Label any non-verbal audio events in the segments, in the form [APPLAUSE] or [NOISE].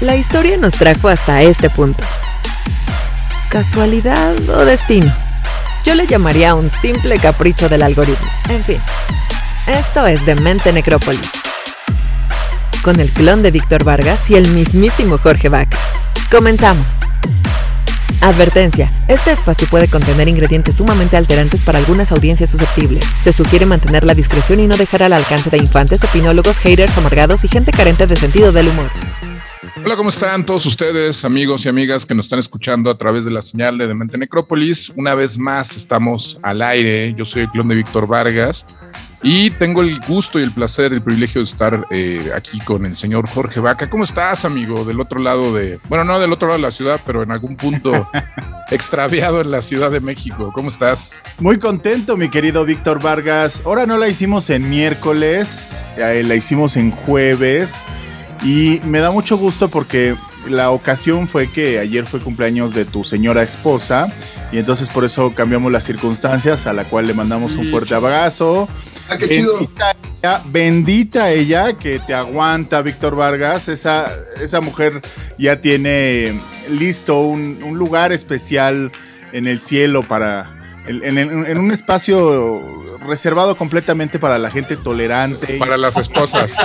La historia nos trajo hasta este punto. ¿Casualidad o destino? Yo le llamaría un simple capricho del algoritmo. En fin, esto es Demente Necrópolis. Con el clon de Víctor Vargas y el mismísimo Jorge Vaca. Comenzamos. Advertencia. Este espacio puede contener ingredientes sumamente alterantes para algunas audiencias susceptibles. Se sugiere mantener la discreción y no dejar al alcance de infantes, opinólogos, haters amargados y gente carente de sentido del humor. Hola, ¿cómo están todos ustedes, amigos y amigas que nos están escuchando a través de la señal de Demente Necrópolis? Una vez más estamos al aire. Yo soy el clon de Víctor Vargas y tengo el gusto y el placer, el privilegio de estar eh, aquí con el señor Jorge Vaca. ¿Cómo estás, amigo? Del otro lado de, bueno, no del otro lado de la ciudad, pero en algún punto [LAUGHS] extraviado en la Ciudad de México. ¿Cómo estás? Muy contento, mi querido Víctor Vargas. Ahora no la hicimos en miércoles, eh, la hicimos en jueves. Y me da mucho gusto porque la ocasión fue que ayer fue cumpleaños de tu señora esposa y entonces por eso cambiamos las circunstancias a la cual le mandamos un fuerte abrazo. Ah, qué chido. Bendita ella, bendita ella que te aguanta, Víctor Vargas. Esa, esa mujer ya tiene listo un, un lugar especial en el cielo para. En, en- en un espacio reservado completamente para la gente tolerante. Para las esposas.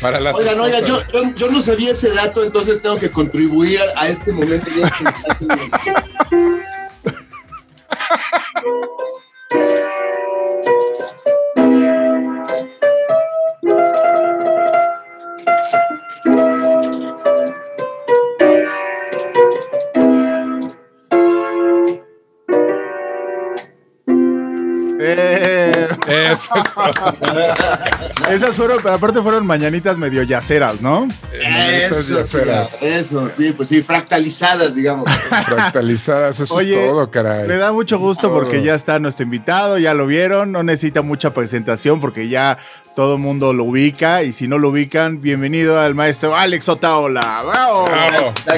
Para las Oigan, oigan, yo, esposas. yo, yo no sabía ese dato, entonces tengo que contribuir a, a este momento. [LAUGHS] [LAUGHS] es todo. esas fueron, pero aparte fueron mañanitas medio yaceras, ¿no? Eso, yaceras eso, sí, pues sí, fractalizadas, digamos. fractalizadas, eso Oye, es todo, caray. Le da mucho gusto porque ya está nuestro invitado, ya lo vieron, no necesita mucha presentación porque ya todo el mundo lo ubica y si no lo ubican, bienvenido al maestro Alex Otaola. ¡Bravo!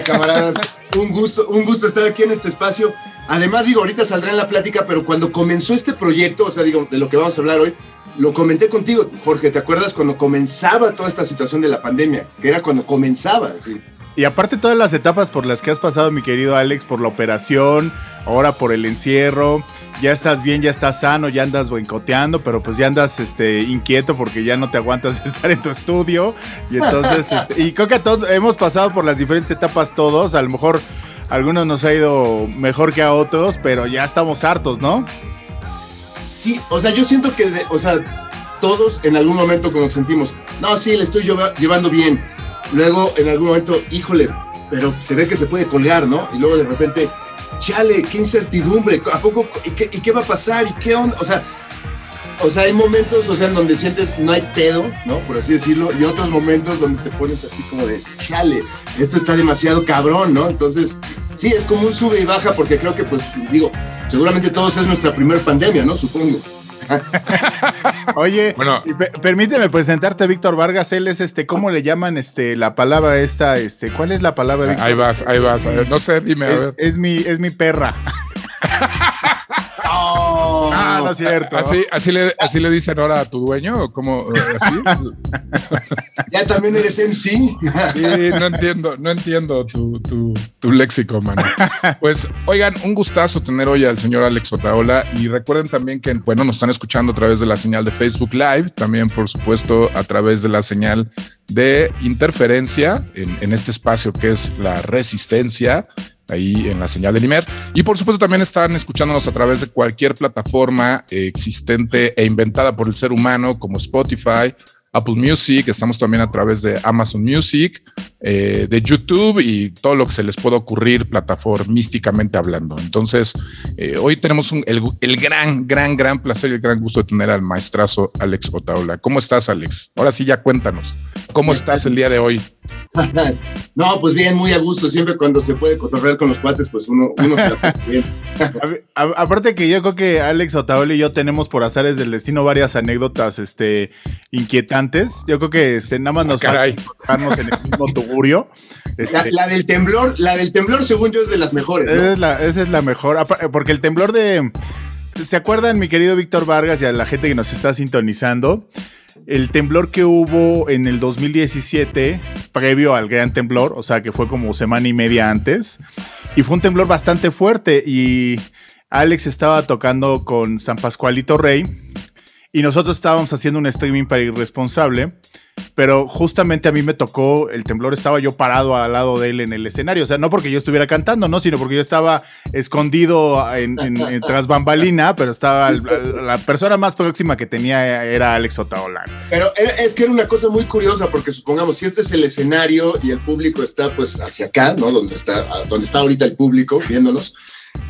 Camaradas, un gusto, un gusto estar aquí en este espacio. Además, digo, ahorita saldrá en la plática, pero cuando comenzó este proyecto, o sea, digo, de lo que vamos a hablar hoy, lo comenté contigo, Jorge, ¿te acuerdas cuando comenzaba toda esta situación de la pandemia? Que era cuando comenzaba, sí. Y aparte todas las etapas por las que has pasado, mi querido Alex, por la operación, ahora por el encierro, ya estás bien, ya estás sano, ya andas boicoteando, pero pues ya andas este, inquieto porque ya no te aguantas de [LAUGHS] estar en tu estudio. Y entonces, este, y creo que todos hemos pasado por las diferentes etapas todos, a lo mejor algunos nos ha ido mejor que a otros, pero ya estamos hartos, ¿no? Sí, o sea, yo siento que, de- o sea, todos en algún momento como sentimos, no, sí, le estoy lleva- llevando bien. Luego, en algún momento, híjole, pero se ve que se puede colgar, ¿no? Y luego de repente, chale, qué incertidumbre, ¿a poco? ¿Y qué, y qué va a pasar? ¿Y qué onda? O sea, o sea, hay momentos, o sea, en donde sientes no hay pedo, ¿no? Por así decirlo, y otros momentos donde te pones así como de, chale, esto está demasiado cabrón, ¿no? Entonces, sí, es como un sube y baja, porque creo que, pues, digo, seguramente todos es nuestra primer pandemia, ¿no? Supongo. [LAUGHS] Oye, Bueno. permíteme presentarte, Víctor Vargas. Él es este, ¿cómo le llaman este la palabra esta? Este, ¿cuál es la palabra, Víctor? Ahí vas, ahí vas. A ver, No sé, dime, a ver. es mi, es mi perra. [LAUGHS] Ah, no es cierto. ¿Así, así, le, ¿Así le dicen ahora a tu dueño? ¿O cómo? ¿Así? [LAUGHS] Ya también eres MC. Sí, no entiendo, no entiendo tu, tu, tu léxico, mano. Pues, oigan, un gustazo tener hoy al señor Alex Otaola y recuerden también que, bueno, nos están escuchando a través de la señal de Facebook Live, también, por supuesto, a través de la señal de interferencia en, en este espacio que es la resistencia ahí en la señal del IMER. Y por supuesto también están escuchándonos a través de cualquier plataforma eh, existente e inventada por el ser humano como Spotify, Apple Music, estamos también a través de Amazon Music, eh, de YouTube y todo lo que se les pueda ocurrir plataformísticamente hablando. Entonces, eh, hoy tenemos un- el, el gran, gran, gran placer y el gran gusto de tener al maestrazo Alex Otaola. ¿Cómo estás, Alex? Ahora sí, ya cuéntanos. ¿Cómo estás el día de hoy? [LAUGHS] No, pues bien, muy a gusto. Siempre cuando se puede cotorrear con los cuates, pues uno, uno se la bien. [LAUGHS] A ver, a- aparte que yo creo que Alex Otaola y yo tenemos por azares del destino varias anécdotas este, inquietantes. Yo creo que este, nada más nos enfocarnos en el mismo [LAUGHS] Este, la del temblor, la del temblor, según yo, es de las mejores. ¿no? esa, es la, esa es la mejor. Apa- Porque el temblor de. ¿Se acuerdan, mi querido Víctor Vargas y a la gente que nos está sintonizando? El temblor que hubo en el 2017 previo al gran temblor, o sea que fue como semana y media antes. Y fue un temblor bastante fuerte y Alex estaba tocando con San Pascualito Rey y nosotros estábamos haciendo un streaming para Irresponsable, pero justamente a mí me tocó, el temblor estaba yo parado al lado de él en el escenario, o sea, no porque yo estuviera cantando, no, sino porque yo estaba escondido en, tras bambalina, pero estaba la persona más próxima que tenía era Alex Otaola. Pero es que era una cosa muy curiosa, porque supongamos, si este es el escenario y el público está pues hacia acá, ¿no? Donde está, donde está ahorita el público viéndonos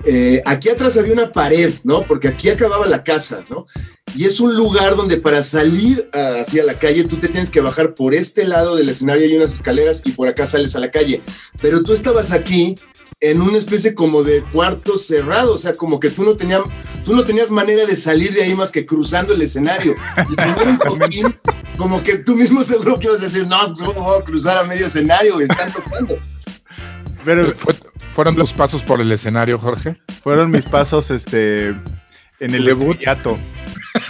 eh, aquí atrás había una pared, ¿no? Porque aquí acababa la casa, ¿no? Y es un lugar donde para salir hacia la calle tú te tienes que bajar por este lado del escenario, hay unas escaleras y por acá sales a la calle. Pero tú estabas aquí en una especie como de cuarto cerrado, o sea, como que tú no, tenías, tú no tenías manera de salir de ahí más que cruzando el escenario. Y un [LAUGHS] como que tú mismo seguro que ibas a decir, no, pues voy a cruzar a medio escenario, están tocando. Pero ¿Fueron tus pasos por el escenario, Jorge? Fueron mis pasos este, en el estrellato.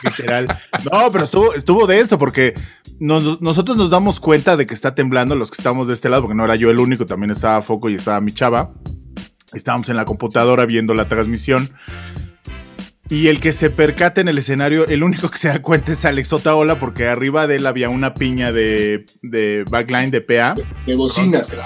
Literal. No, pero estuvo, estuvo denso porque nosotros nos damos cuenta de que está temblando los que estamos de este lado, porque no era yo el único, también estaba Foco y estaba mi chava. Estábamos en la computadora viendo la transmisión. Y el que se percate en el escenario, el único que se da cuenta es Alex Otaola, porque arriba de él había una piña de, de backline de PA. De bocinas.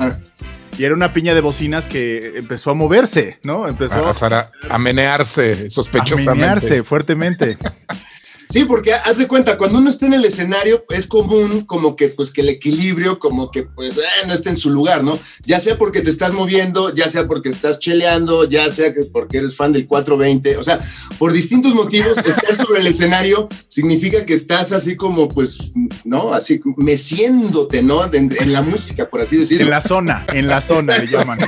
Y era una piña de bocinas que empezó a moverse, ¿no? Empezó a, a, menearse sospechosamente. A menearse fuertemente. [LAUGHS] Sí, porque haz de cuenta, cuando uno está en el escenario es común como que pues que el equilibrio como que pues eh, no esté en su lugar, ¿no? Ya sea porque te estás moviendo, ya sea porque estás cheleando, ya sea que porque eres fan del 420, o sea, por distintos motivos [LAUGHS] estar sobre el escenario significa que estás así como pues, ¿no? Así meciéndote, ¿no? En, en la música, por así decirlo. En la zona, en la zona le [LAUGHS] llaman.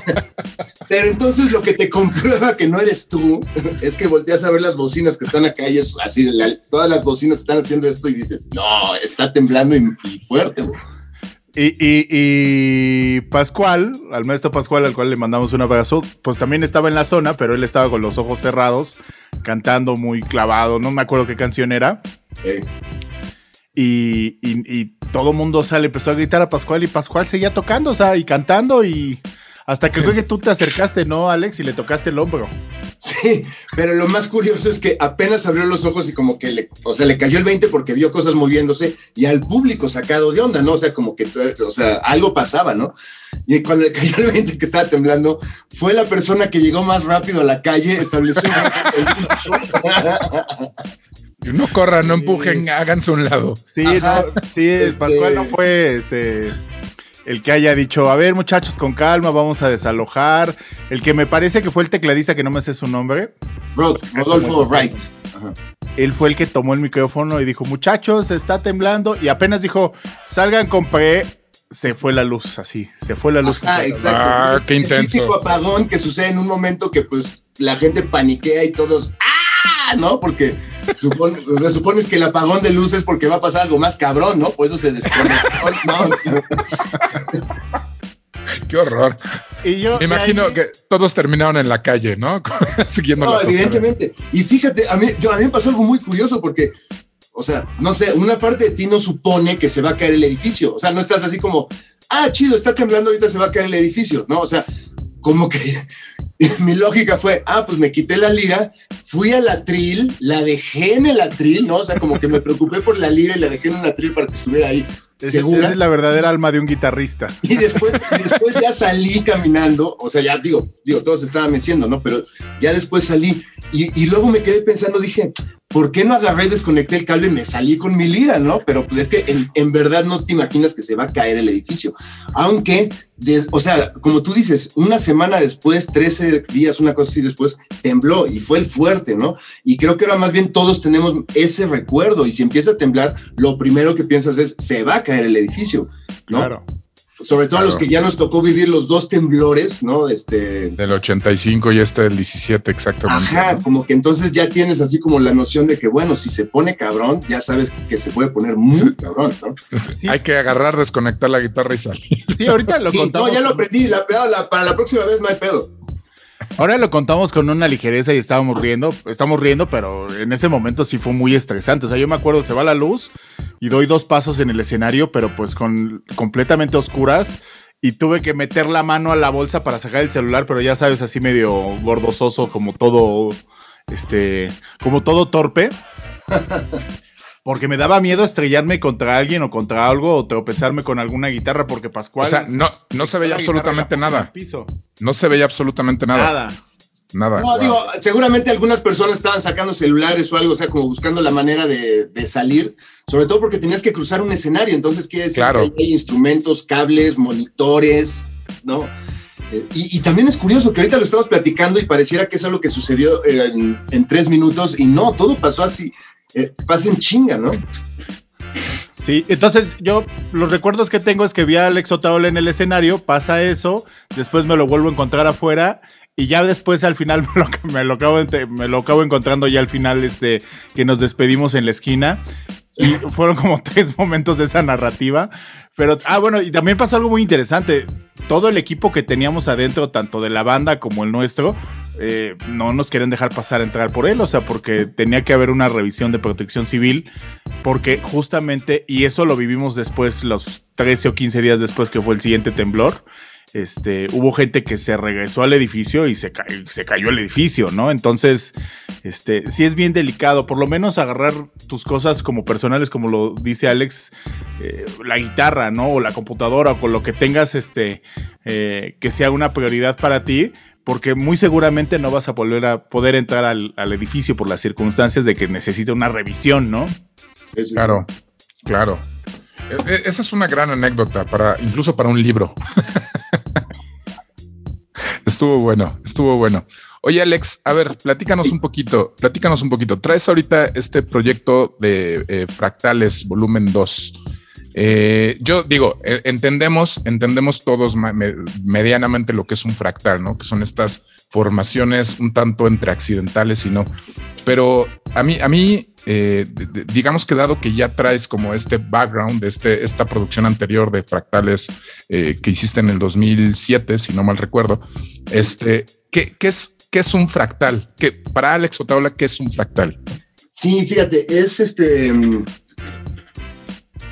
Pero entonces lo que te comprueba que no eres tú [LAUGHS] es que volteas a ver las bocinas que están acá y es así, la, todas las bocinas están haciendo esto y dices, no, está temblando y, fuerte. Y, y, Pascual, al maestro Pascual, al cual le mandamos un abrazo, pues también estaba en la zona, pero él estaba con los ojos cerrados, cantando muy clavado, no me acuerdo qué canción era. Y, y, todo mundo sale, empezó a gritar a Pascual y Pascual seguía tocando, o sea, y cantando y hasta que [LAUGHS] creo que tú te acercaste, ¿no, Alex? Y le tocaste el hombro. Sí, pero lo más curioso es que apenas abrió los ojos y como que le, o sea, le cayó el 20 porque vio cosas moviéndose y al público sacado de onda, ¿no? O sea, como que, o sea, algo pasaba, ¿no? Y cuando le cayó el 20 que estaba temblando, fue la persona que llegó más rápido a la calle, estableció [LAUGHS] No corran, no empujen, háganse un lado. Sí, no, sí, este Pascual no fue este el que haya dicho, a ver muchachos, con calma, vamos a desalojar. El que me parece que fue el tecladista, que no me sé su nombre. Rodolfo Wright. Él fue el que tomó el micrófono y dijo, muchachos, está temblando. Y apenas dijo, salgan con pre, se fue la luz, así, se fue la luz. Ah, exacto. Ah, qué intenso. típico apagón que sucede en un momento que pues la gente paniquea y todos, ¡ah! ¿No? Porque o sea, supones que el apagón de luces porque va a pasar algo más cabrón, ¿no? Por eso se desconectó. Qué horror. Y yo, Me imagino que todos terminaron en la calle, ¿no? [LAUGHS] Siguiendo no, evidentemente. Y fíjate, a mí, yo, a mí me pasó algo muy curioso porque, o sea, no sé, una parte de ti no supone que se va a caer el edificio. O sea, no estás así como, ah, chido, está temblando, ahorita se va a caer el edificio, ¿no? O sea, como que mi lógica fue, ah, pues me quité la lira, fui al atril, la dejé en el atril, ¿no? O sea, como que me preocupé por la lira y la dejé en un atril para que estuviera ahí. segura. es la verdadera alma de un guitarrista. Y después, después ya salí caminando, o sea, ya digo, digo, todos estaban meciendo, ¿no? Pero ya después salí y, y luego me quedé pensando, dije, ¿por qué no agarré, desconecté el cable y me salí con mi lira, no? Pero pues es que en, en verdad no te imaginas que se va a caer el edificio. Aunque, o sea, como tú dices, una semana después, 13 días, una cosa así después, tembló y fue el fuerte, ¿no? Y creo que ahora más bien todos tenemos ese recuerdo y si empieza a temblar, lo primero que piensas es, se va a caer el edificio, ¿no? Claro sobre todo a los que ya nos tocó vivir los dos temblores, ¿no? Este... Del 85 y este del 17 exactamente. Ajá, como que entonces ya tienes así como la noción de que, bueno, si se pone cabrón, ya sabes que se puede poner muy cabrón, ¿no? [LAUGHS] Hay que agarrar, desconectar la guitarra y salir. Sí, ahorita lo contamos. No, ya lo aprendí, la, para la próxima vez no hay pedo. Ahora lo contamos con una ligereza y estábamos riendo, estamos riendo, pero en ese momento sí fue muy estresante. O sea, yo me acuerdo, se va la luz y doy dos pasos en el escenario, pero pues con completamente oscuras y tuve que meter la mano a la bolsa para sacar el celular, pero ya sabes, así medio gordososo, como todo, este, como todo torpe. [LAUGHS] Porque me daba miedo estrellarme contra alguien o contra algo o tropezarme con alguna guitarra porque Pascual... O sea, no, no se veía absolutamente nada. No se veía absolutamente nada. Nada. Nada. No, digo, seguramente algunas personas estaban sacando celulares o algo, o sea, como buscando la manera de, salir, sobre todo porque tenías que cruzar un escenario, entonces quiere decir que hay instrumentos, cables, monitores, ¿no? Eh, y, también es curioso que ahorita lo estamos platicando y pareciera que es algo que sucedió en, en tres minutos y no, todo pasó así, eh, pasen chinga, ¿no? Sí, entonces yo los recuerdos que tengo es que vi a Alex Otaola en el escenario, pasa eso, después me lo vuelvo a encontrar afuera y ya después al final [LAUGHS] me lo, me lo, acabo, me lo acabo encontrando ya al final este, que nos despedimos en la esquina. Y fueron como [LAUGHS] tres momentos de esa narrativa. Pero, ah, bueno, y también pasó algo muy interesante. Todo el equipo que teníamos adentro, tanto de la banda como el nuestro, eh, no nos querían dejar pasar a entrar por él, o sea, porque tenía que haber una revisión de protección civil, porque justamente, y eso lo vivimos después, los 13 o 15 días después que fue el siguiente temblor, este, hubo gente que se regresó al edificio y se, se cayó el edificio, ¿no? Entonces, este, sí es bien delicado, por lo menos agarrar tus cosas como personales, como lo dice Alex, eh, la guitarra, ¿no? O la computadora, o con lo que tengas, este, eh, que sea una prioridad para ti, porque muy seguramente no vas a volver a poder entrar al, edificio por las circunstancias de que necesita una revisión, ¿no? Claro, claro. E, e, esa es una gran anécdota para incluso para un libro. [LAUGHS] estuvo bueno, estuvo bueno. Oye, Alex, a ver, platícanos un poquito, platícanos un poquito. Traes ahorita este proyecto de eh, Fractales Volumen 2. Eh, yo digo, entendemos, entendemos todos medianamente lo que es un fractal, ¿no? Que son estas formaciones un tanto entre accidentales y no. Pero a mí, a mí, eh, digamos que dado que ya traes como este background este, esta producción anterior de fractales eh, que hiciste en el 2007, si no mal recuerdo, este, ¿qué, es, qué es un fractal? ¿Qué, para Alex Otaola, ¿qué es un fractal? Sí, fíjate, es este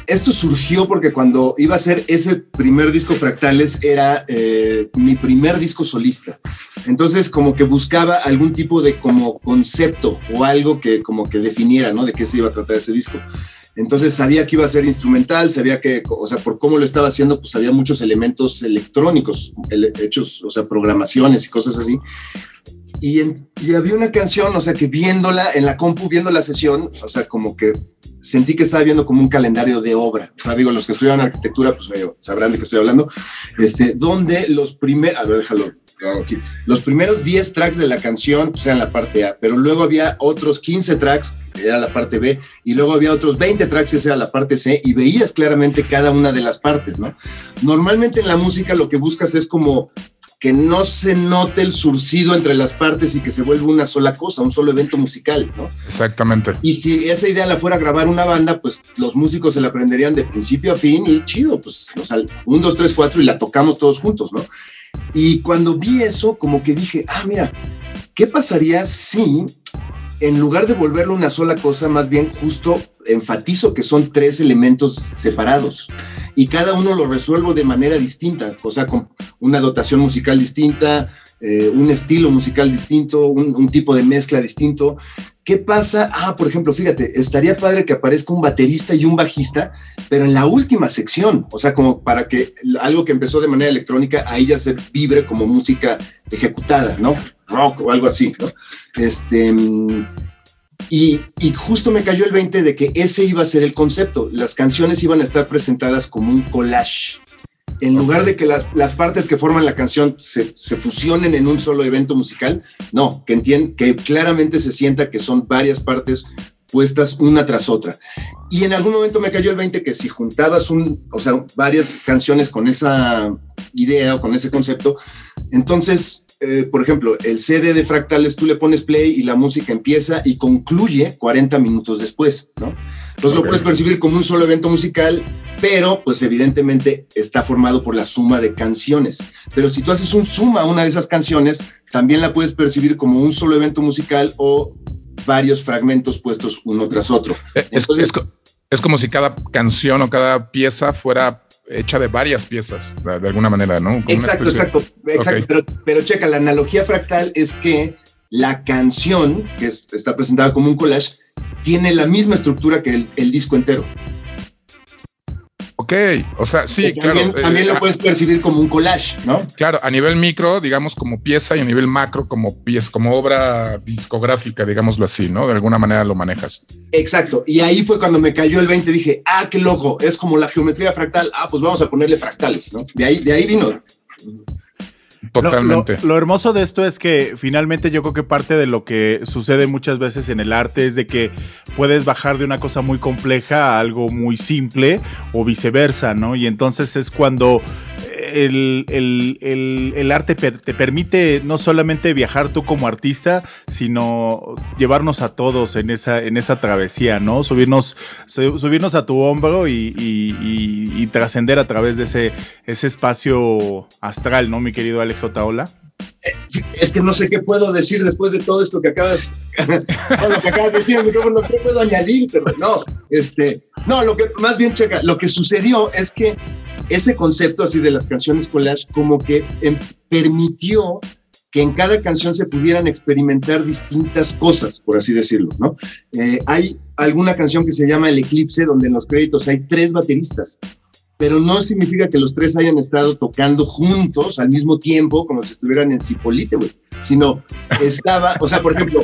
esto surgió porque cuando iba a ser ese primer disco Fractales era eh, mi primer disco solista. Entonces como que buscaba algún tipo de como concepto o algo que como que definiera, ¿no? De qué se iba a tratar ese disco. Entonces sabía que iba a ser instrumental, sabía que, o sea, por cómo lo estaba haciendo, pues había muchos elementos electrónicos, hechos, o sea, programaciones y cosas así. Y, y había una canción, o sea, que viéndola en la compu, viendo la sesión, o sea, como que sentí que estaba viendo como un calendario de obra. O sea, digo, los que estudian arquitectura, pues sabrán de qué estoy hablando. Este, donde los primeros, a ver, déjalo. Aquí. Los primeros 10 tracks de la canción pues, eran la parte A, pero luego había otros 15 tracks, que era la parte B, y luego había otros 20 tracks, que era la parte C, y veías claramente cada una de las partes, ¿no? Normalmente en la música lo que buscas es como que no se note el surcido entre las partes y que se vuelva una sola cosa, un solo evento musical, ¿no? Exactamente. Y si esa idea la fuera a grabar una banda, pues los músicos se la aprenderían de principio a fin y chido, pues o sea, un, dos, tres, cuatro y la tocamos todos juntos, ¿no? Y cuando vi eso, como que dije, ah, mira, ¿qué pasaría si en lugar de volverlo una sola cosa, más bien justo enfatizo que son tres elementos separados y cada uno lo resuelvo de manera distinta, o sea, con una dotación musical distinta, eh, un estilo musical distinto, un, tipo de mezcla distinto. ¿Qué pasa? Ah, por ejemplo, fíjate, estaría padre que aparezca un baterista y un bajista, pero en la última sección, o sea, como para que algo que empezó de manera electrónica, ahí ya se vibre como música ejecutada, ¿no? Rock o algo así, ¿no? Este, y, justo me cayó el 20 de que ese iba a ser el concepto. Las canciones iban a estar presentadas como un collage. En lugar de que las, partes que forman la canción se, fusionen en un solo evento musical, no, que, que claramente se sienta que son varias partes puestas una tras otra. Y en algún momento me cayó el 20 que si juntabas un, o sea, varias canciones con esa idea o con ese concepto, entonces eh, por ejemplo, el CD de fractales, tú le pones play y la música empieza y concluye 40 minutos después, ¿no? Entonces lo puedes percibir como un solo evento musical, pero pues evidentemente está formado por la suma de canciones. Pero si tú haces un suma a una de esas canciones, también la puedes percibir como un solo evento musical o varios fragmentos puestos uno tras otro. Eh, es, es como si cada canción o cada pieza fuera hecha de varias piezas, de alguna manera, ¿no? exacto, exacto, exacto. Pero, checa, la analogía fractal es que la canción, que está presentada como un collage, tiene la misma estructura que el disco entero. Ok, o sea, sí, claro. También, lo eh, puedes percibir como un collage, ¿no? Claro, a nivel micro, digamos como pieza y a nivel macro como pieza, como obra discográfica, digámoslo así, ¿no? De alguna manera lo manejas. Exacto, y ahí fue cuando me cayó el 20, dije, ah, qué loco, es como la geometría fractal, ah, pues vamos a ponerle fractales, ¿no? De ahí, de ahí vino. Totalmente. Lo, hermoso de esto es que finalmente yo creo que parte de lo que sucede muchas veces en el arte es de que puedes bajar de una cosa muy compleja a algo muy simple o viceversa, ¿no? Y entonces es cuando el, arte te permite no solamente viajar tú como artista, sino llevarnos a todos en esa, en esa travesía, ¿no? Subirnos, subirnos a tu hombro y, trascender a través de ese, ese espacio astral, ¿no, mi querido Alex Otaola? Es que no sé qué puedo decir después de todo esto que acabas, [LAUGHS] de decir, no puedo añadir, pero no, este, no, lo que más bien checa, lo que sucedió es que ese concepto así de las canciones collage como que em, permitió que en cada canción se pudieran experimentar distintas cosas, por así decirlo, ¿no? Eh, hay alguna canción que se llama El Eclipse, donde en los créditos hay tres bateristas, pero no significa que los tres hayan estado tocando juntos al mismo tiempo, como si estuvieran en Cipolite, güey, sino estaba, o sea, por ejemplo,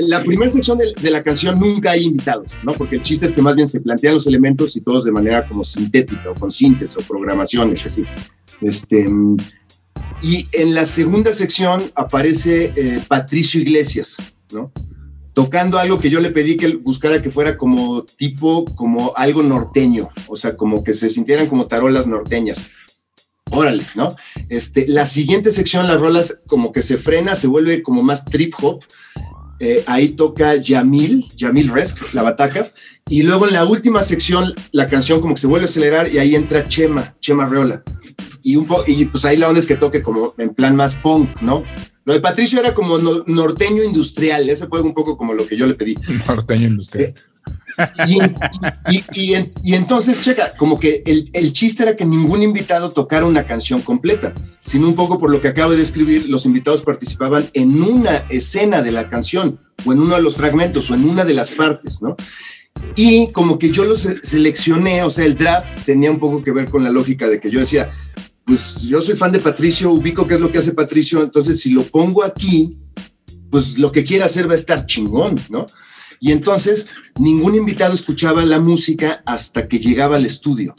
la primera sección de, la canción nunca hay invitados, ¿no? Porque el chiste es que más bien se plantean los elementos y todos de manera como sintética o con síntesis o programaciones, así. Este, y en la segunda sección aparece eh, Patricio Iglesias, ¿no? Tocando algo que yo le pedí que buscara que fuera como tipo, como algo norteño, o sea, como que se sintieran como tarolas norteñas órale, ¿no? Este, la siguiente sección, las rolas como que se frena, se vuelve como más trip hop. Eh, ahí toca Yamil, Yamil Resk, la bataca. Y luego en la última sección, la canción como que se vuelve a acelerar y ahí entra Chema, Chema Reola. Y, un y pues ahí la onda es que toque como en plan más punk, ¿no? Lo de Patricio era como norteño industrial, ese fue un poco como lo que yo le pedí. [LAUGHS] Norteño industrial. Eh, y, entonces, checa, como que el, chiste era que ningún invitado tocara una canción completa, sino un poco por lo que acabo de describir, los invitados participaban en una escena de la canción, o en uno de los fragmentos, o en una de las partes, ¿no? Y como que yo los seleccioné, o sea, el draft tenía un poco que ver con la lógica de que yo decía, pues yo soy fan de Patricio, ubico qué es lo que hace Patricio, entonces si lo pongo aquí, pues lo que quiera hacer va a estar chingón, ¿no? Y entonces ningún invitado escuchaba la música hasta que llegaba al estudio.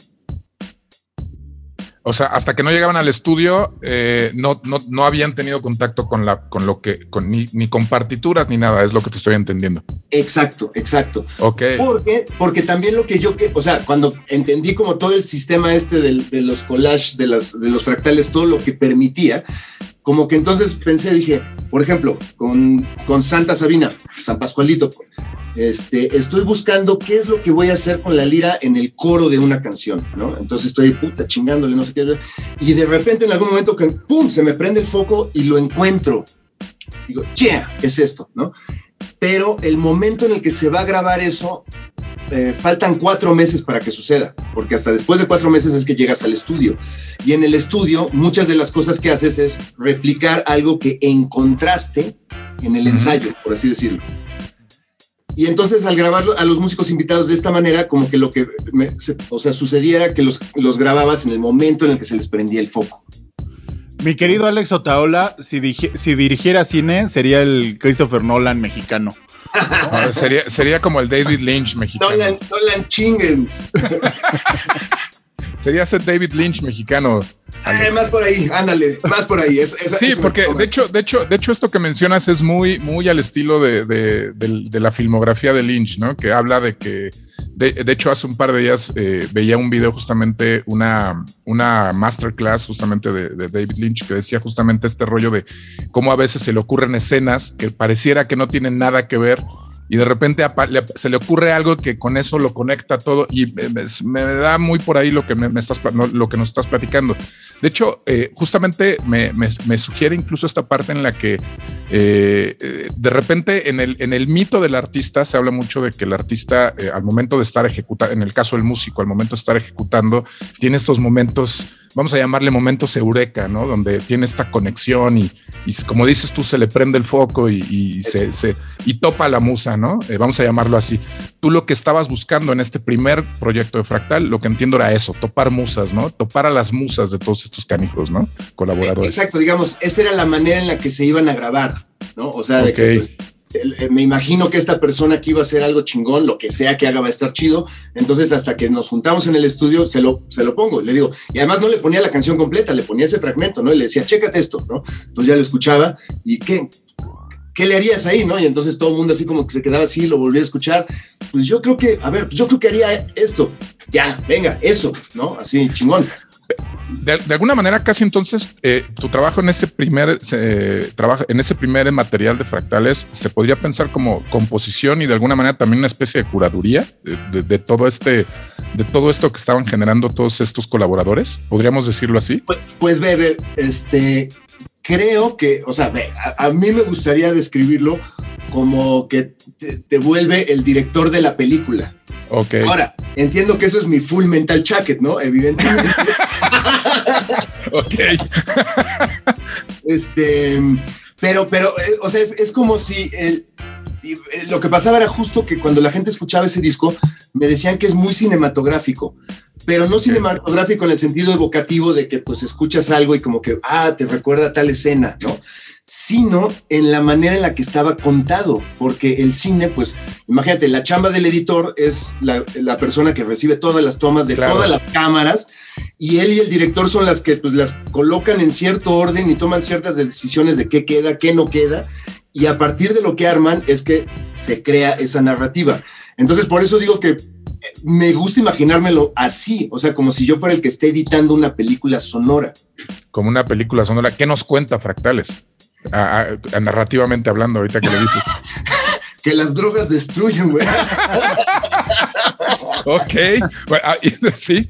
O sea, hasta que no llegaban al estudio, eh, no, no, habían tenido contacto con la, con lo que, con, ni, ni, con partituras ni nada, es lo que te estoy entendiendo. Exacto, exacto. Ok. Porque, porque también lo que yo que, o sea, cuando entendí como todo el sistema este de los collages, de, las, de los fractales, todo lo que permitía, como que entonces pensé, dije, por ejemplo, con, con Santa Sabina, San Pascualito, este, estoy buscando qué es lo que voy a hacer con la lira en el coro de una canción, ¿no? Entonces estoy puta chingándole, no sé qué. Y de repente en algún momento ¡pum!, se me prende el foco y lo encuentro. Digo, yeah, es esto, ¿no? Pero el momento en el que se va a grabar eso, eh, faltan cuatro meses para que suceda, porque hasta después de cuatro meses es que llegas al estudio. Y en el estudio, muchas de las cosas que haces es replicar algo que encontraste en el ensayo, por así decirlo. Y entonces al grabarlo a los músicos invitados de esta manera, como que lo que o sea, sucediera que los, los grababas en el momento en el que se les prendía el foco. Mi querido Alex Otaola, si, si dirigiera cine, sería el Christopher Nolan mexicano. sería, sería como el David Lynch mexicano. Nolan, Nolan Chingens. [LAUGHS] sería ese David Lynch mexicano. Eh, más por ahí, ándale, más por ahí. sí, porque de hecho, de hecho, de hecho, esto que mencionas es muy, muy al estilo de, de, la filmografía de Lynch, ¿no? Que habla de que, de, hecho, hace un par de días eh, veía un video justamente, una, una masterclass justamente de, David Lynch que decía justamente este rollo de cómo a veces se le ocurren escenas que pareciera que no tienen nada que ver y de repente se le ocurre algo que con eso lo conecta todo y me, da muy por ahí lo que, me, estás, lo que nos estás platicando. De hecho, eh, justamente me, sugiere incluso esta parte en la que eh, de repente en el, en el mito del artista se habla mucho de que el artista eh, al momento de estar ejecutando, en el caso del músico, al momento de estar ejecutando, tiene estos momentos vamos a llamarle momentos eureka, ¿no? Donde tiene esta conexión y, como dices tú, se le prende el foco y, se, y topa la musa, ¿no? Eh, vamos a llamarlo así. Tú lo que estabas buscando en este primer proyecto de Fractal, lo que entiendo era eso, topar musas, ¿no? Topar a las musas de todos estos canijos, ¿no? Colaboradores. Exacto, digamos, esa era la manera en la que se iban a grabar, ¿no? O sea, de que eh, me imagino que esta persona que iba a hacer algo chingón, lo que sea que haga va a estar chido. Entonces, hasta que nos juntamos en el estudio, se lo, se lo pongo. Le digo, y además no le ponía la canción completa, le ponía ese fragmento, ¿no? Y le decía, chécate esto, ¿no? Entonces ya lo escuchaba y ¿qué? ¿Qué le harías ahí, no? Y entonces todo el mundo así como que se quedaba así, lo volvía a escuchar. Pues yo creo que, a ver, pues yo creo que haría esto. Ya, venga, eso, ¿no? Así, chingón de, alguna manera casi entonces eh, tu trabajo en ese primer trabajo en ese primer material de fractales se podría pensar como composición y de alguna manera también una especie de curaduría de, todo este de todo esto que estaban generando todos estos colaboradores podríamos decirlo así pues, pues bebe este creo que o sea a, mí me gustaría describirlo como que te vuelve el director de la película Ahora, entiendo que eso es mi full mental jacket, ¿no? Evidentemente. [LAUGHS] ok. este, pero, pero, eh, o sea, es, como si el, eh, lo que pasaba era justo que cuando la gente escuchaba ese disco, me decían que es muy cinematográfico, pero no cinematográfico en el sentido evocativo de que pues escuchas algo y como que, ah, te recuerda tal escena, ¿no? Sino en la manera en la que estaba contado, porque el cine, pues imagínate, la chamba del editor es la, persona que recibe todas las tomas de todas las cámaras y él y el director son las que pues, las colocan en cierto orden y toman ciertas decisiones de qué queda, qué no queda, y a partir de lo que arman es que se crea esa narrativa. Entonces, por eso digo que eh, me gusta imaginármelo así, o sea, como si yo fuera el que esté editando una película sonora. Como una película sonora. ¿Qué nos cuenta Fractales? Narrativamente hablando, ahorita que le dices. [LAUGHS] que las drogas destruyen, güey. [LAUGHS] ok, ah, [LAUGHS] sí.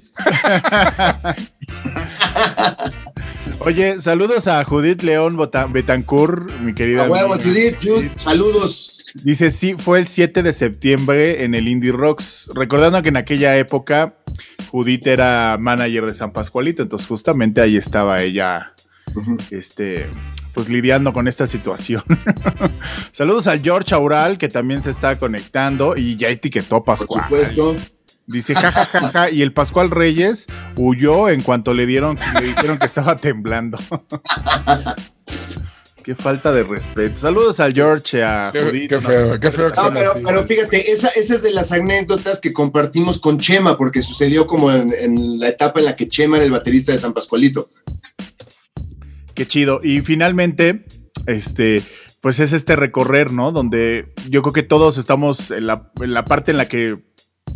Oye, saludos a Judith León Betancourt, mi querida. Judith, Judith, saludos. Dice, sí, fue el 7 de septiembre en el Indie Rocks. Recordando que en aquella época Judith era manager de San Pascualito, entonces justamente ahí estaba ella, este, pues lidiando con esta situación. [LAUGHS] Saludos al George Aural, que también se está conectando y ya etiquetó a Pascual. Por supuesto. Dice jajajaja, y el Pascual Reyes huyó en cuanto le dieron, le dijeron que estaba temblando. [LAUGHS] Qué falta de respeto. Saludos al George, a Judith. Qué feo, qué feo. No, pero, fíjate, esa, es de las anécdotas que compartimos con Chema, porque sucedió como en, en, la etapa en la que Chema era el baterista de San Pascualito. Qué chido. Y finalmente, este, pues es este recorrer, ¿no? Donde yo creo que todos estamos en la, en la parte en la que,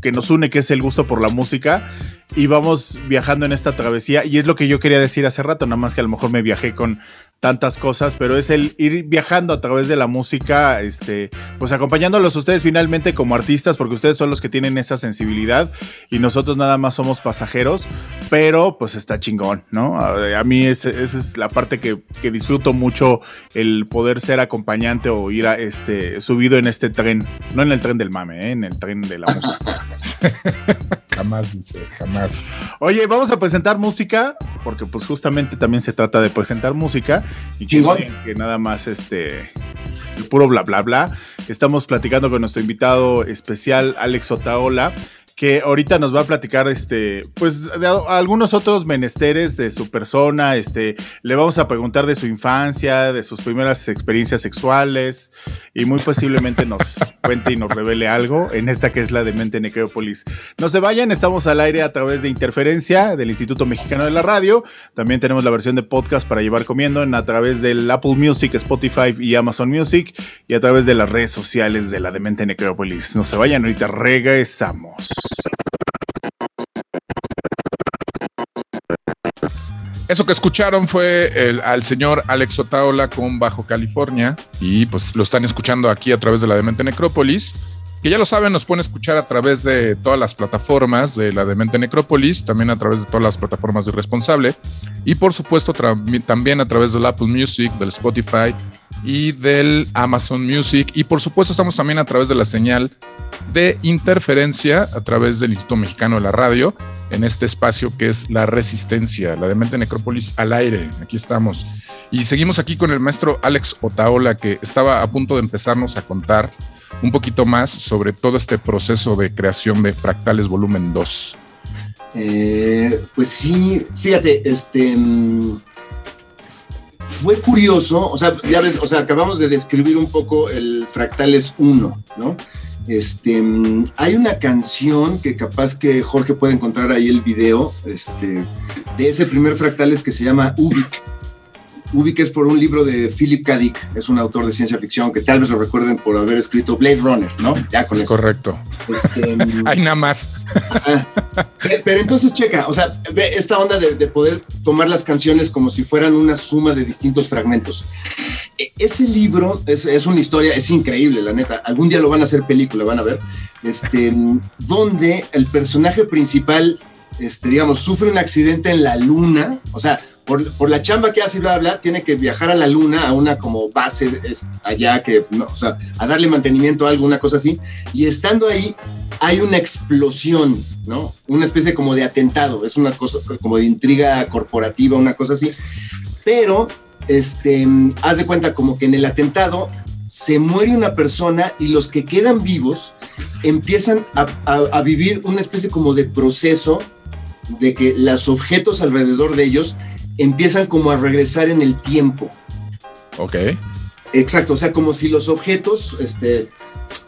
que nos une, que es el gusto por la música y vamos viajando en esta travesía. Y es lo que yo quería decir hace rato, nada más que a lo mejor me viajé con tantas cosas, pero es el ir viajando a través de la música, este, pues acompañándolos ustedes finalmente como artistas, porque ustedes son los que tienen esa sensibilidad y nosotros nada más somos pasajeros, pero pues está chingón, ¿no? A, mí esa es la parte que, disfruto mucho, el poder ser acompañante o ir a, este, subido en este tren, no en el tren del mame, ¿eh? en el tren de la música. [LAUGHS] jamás dice, jamás. Oye, vamos a presentar música, porque pues justamente también se trata de presentar música. Y que, que nada más este el puro bla bla bla. Estamos platicando con nuestro invitado especial, Alex Otaola, que ahorita nos va a platicar este, pues de algunos otros menesteres de su persona, este, le vamos a preguntar de su infancia, de sus primeras experiencias sexuales y muy posiblemente nos cuente y nos revele algo en esta que es la de Mente Necrópolis. No se vayan, estamos al aire a través de Interferencia del Instituto Mexicano de la Radio. También tenemos la versión de podcast para llevar comiendo en, a través del Apple Music, Spotify y Amazon Music y a través de las redes sociales de la Demente Necrópolis. No se vayan, ahorita regresamos. Eso que escucharon fue el, al señor Alex Otaola con Bajo California y pues lo están escuchando aquí a través de la Demente Necrópolis, que ya lo saben, nos pueden escuchar a través de todas las plataformas de la Demente Necrópolis, también a través de todas las plataformas de Responsable y por supuesto también a través del Apple Music, del Spotify y del Amazon Music y por supuesto estamos también a través de la señal de interferencia a través del Instituto Mexicano de la Radio en este espacio que es la resistencia, la demente necrópolis al aire. Aquí estamos. Y seguimos aquí con el maestro Alex Otaola, que estaba a punto de empezarnos a contar un poquito más sobre todo este proceso de creación de Fractales Volumen 2. Eh, pues sí, fíjate, este mm, fue curioso, o sea, ya ves, o sea, acabamos de describir un poco el Fractales 1, ¿no? Este, hay una canción que capaz que Jorge puede encontrar ahí el video, este, de ese primer fractales que se llama Ubik. Ubik es por un libro de Philip K. Dick, es un autor de ciencia ficción que tal vez lo recuerden por haber escrito Blade Runner, ¿no? Ya con es correcto. Este, [LAUGHS] hay nada más. pero entonces checa, o sea, ve esta onda de, de poder tomar las canciones como si fueran una suma de distintos fragmentos. E, ese libro es, una historia, es increíble, la neta. Algún día lo van a hacer película, van a ver. Este, donde el personaje principal, este, digamos, sufre un accidente en la luna. O sea, por, la chamba que hace, bla, bla, tiene que viajar a la luna, a una como base allá, que, o sea, a darle mantenimiento a alguna cosa así. Y estando ahí, hay una explosión, ¿no? Una especie como de atentado, es una cosa como de intriga corporativa, una cosa así. Pero este, haz de cuenta como que en el atentado se muere una persona y los que quedan vivos empiezan a, vivir una especie como de proceso de que los objetos alrededor de ellos empiezan como a regresar en el tiempo. Ok. Exacto, o sea, como si los objetos, este,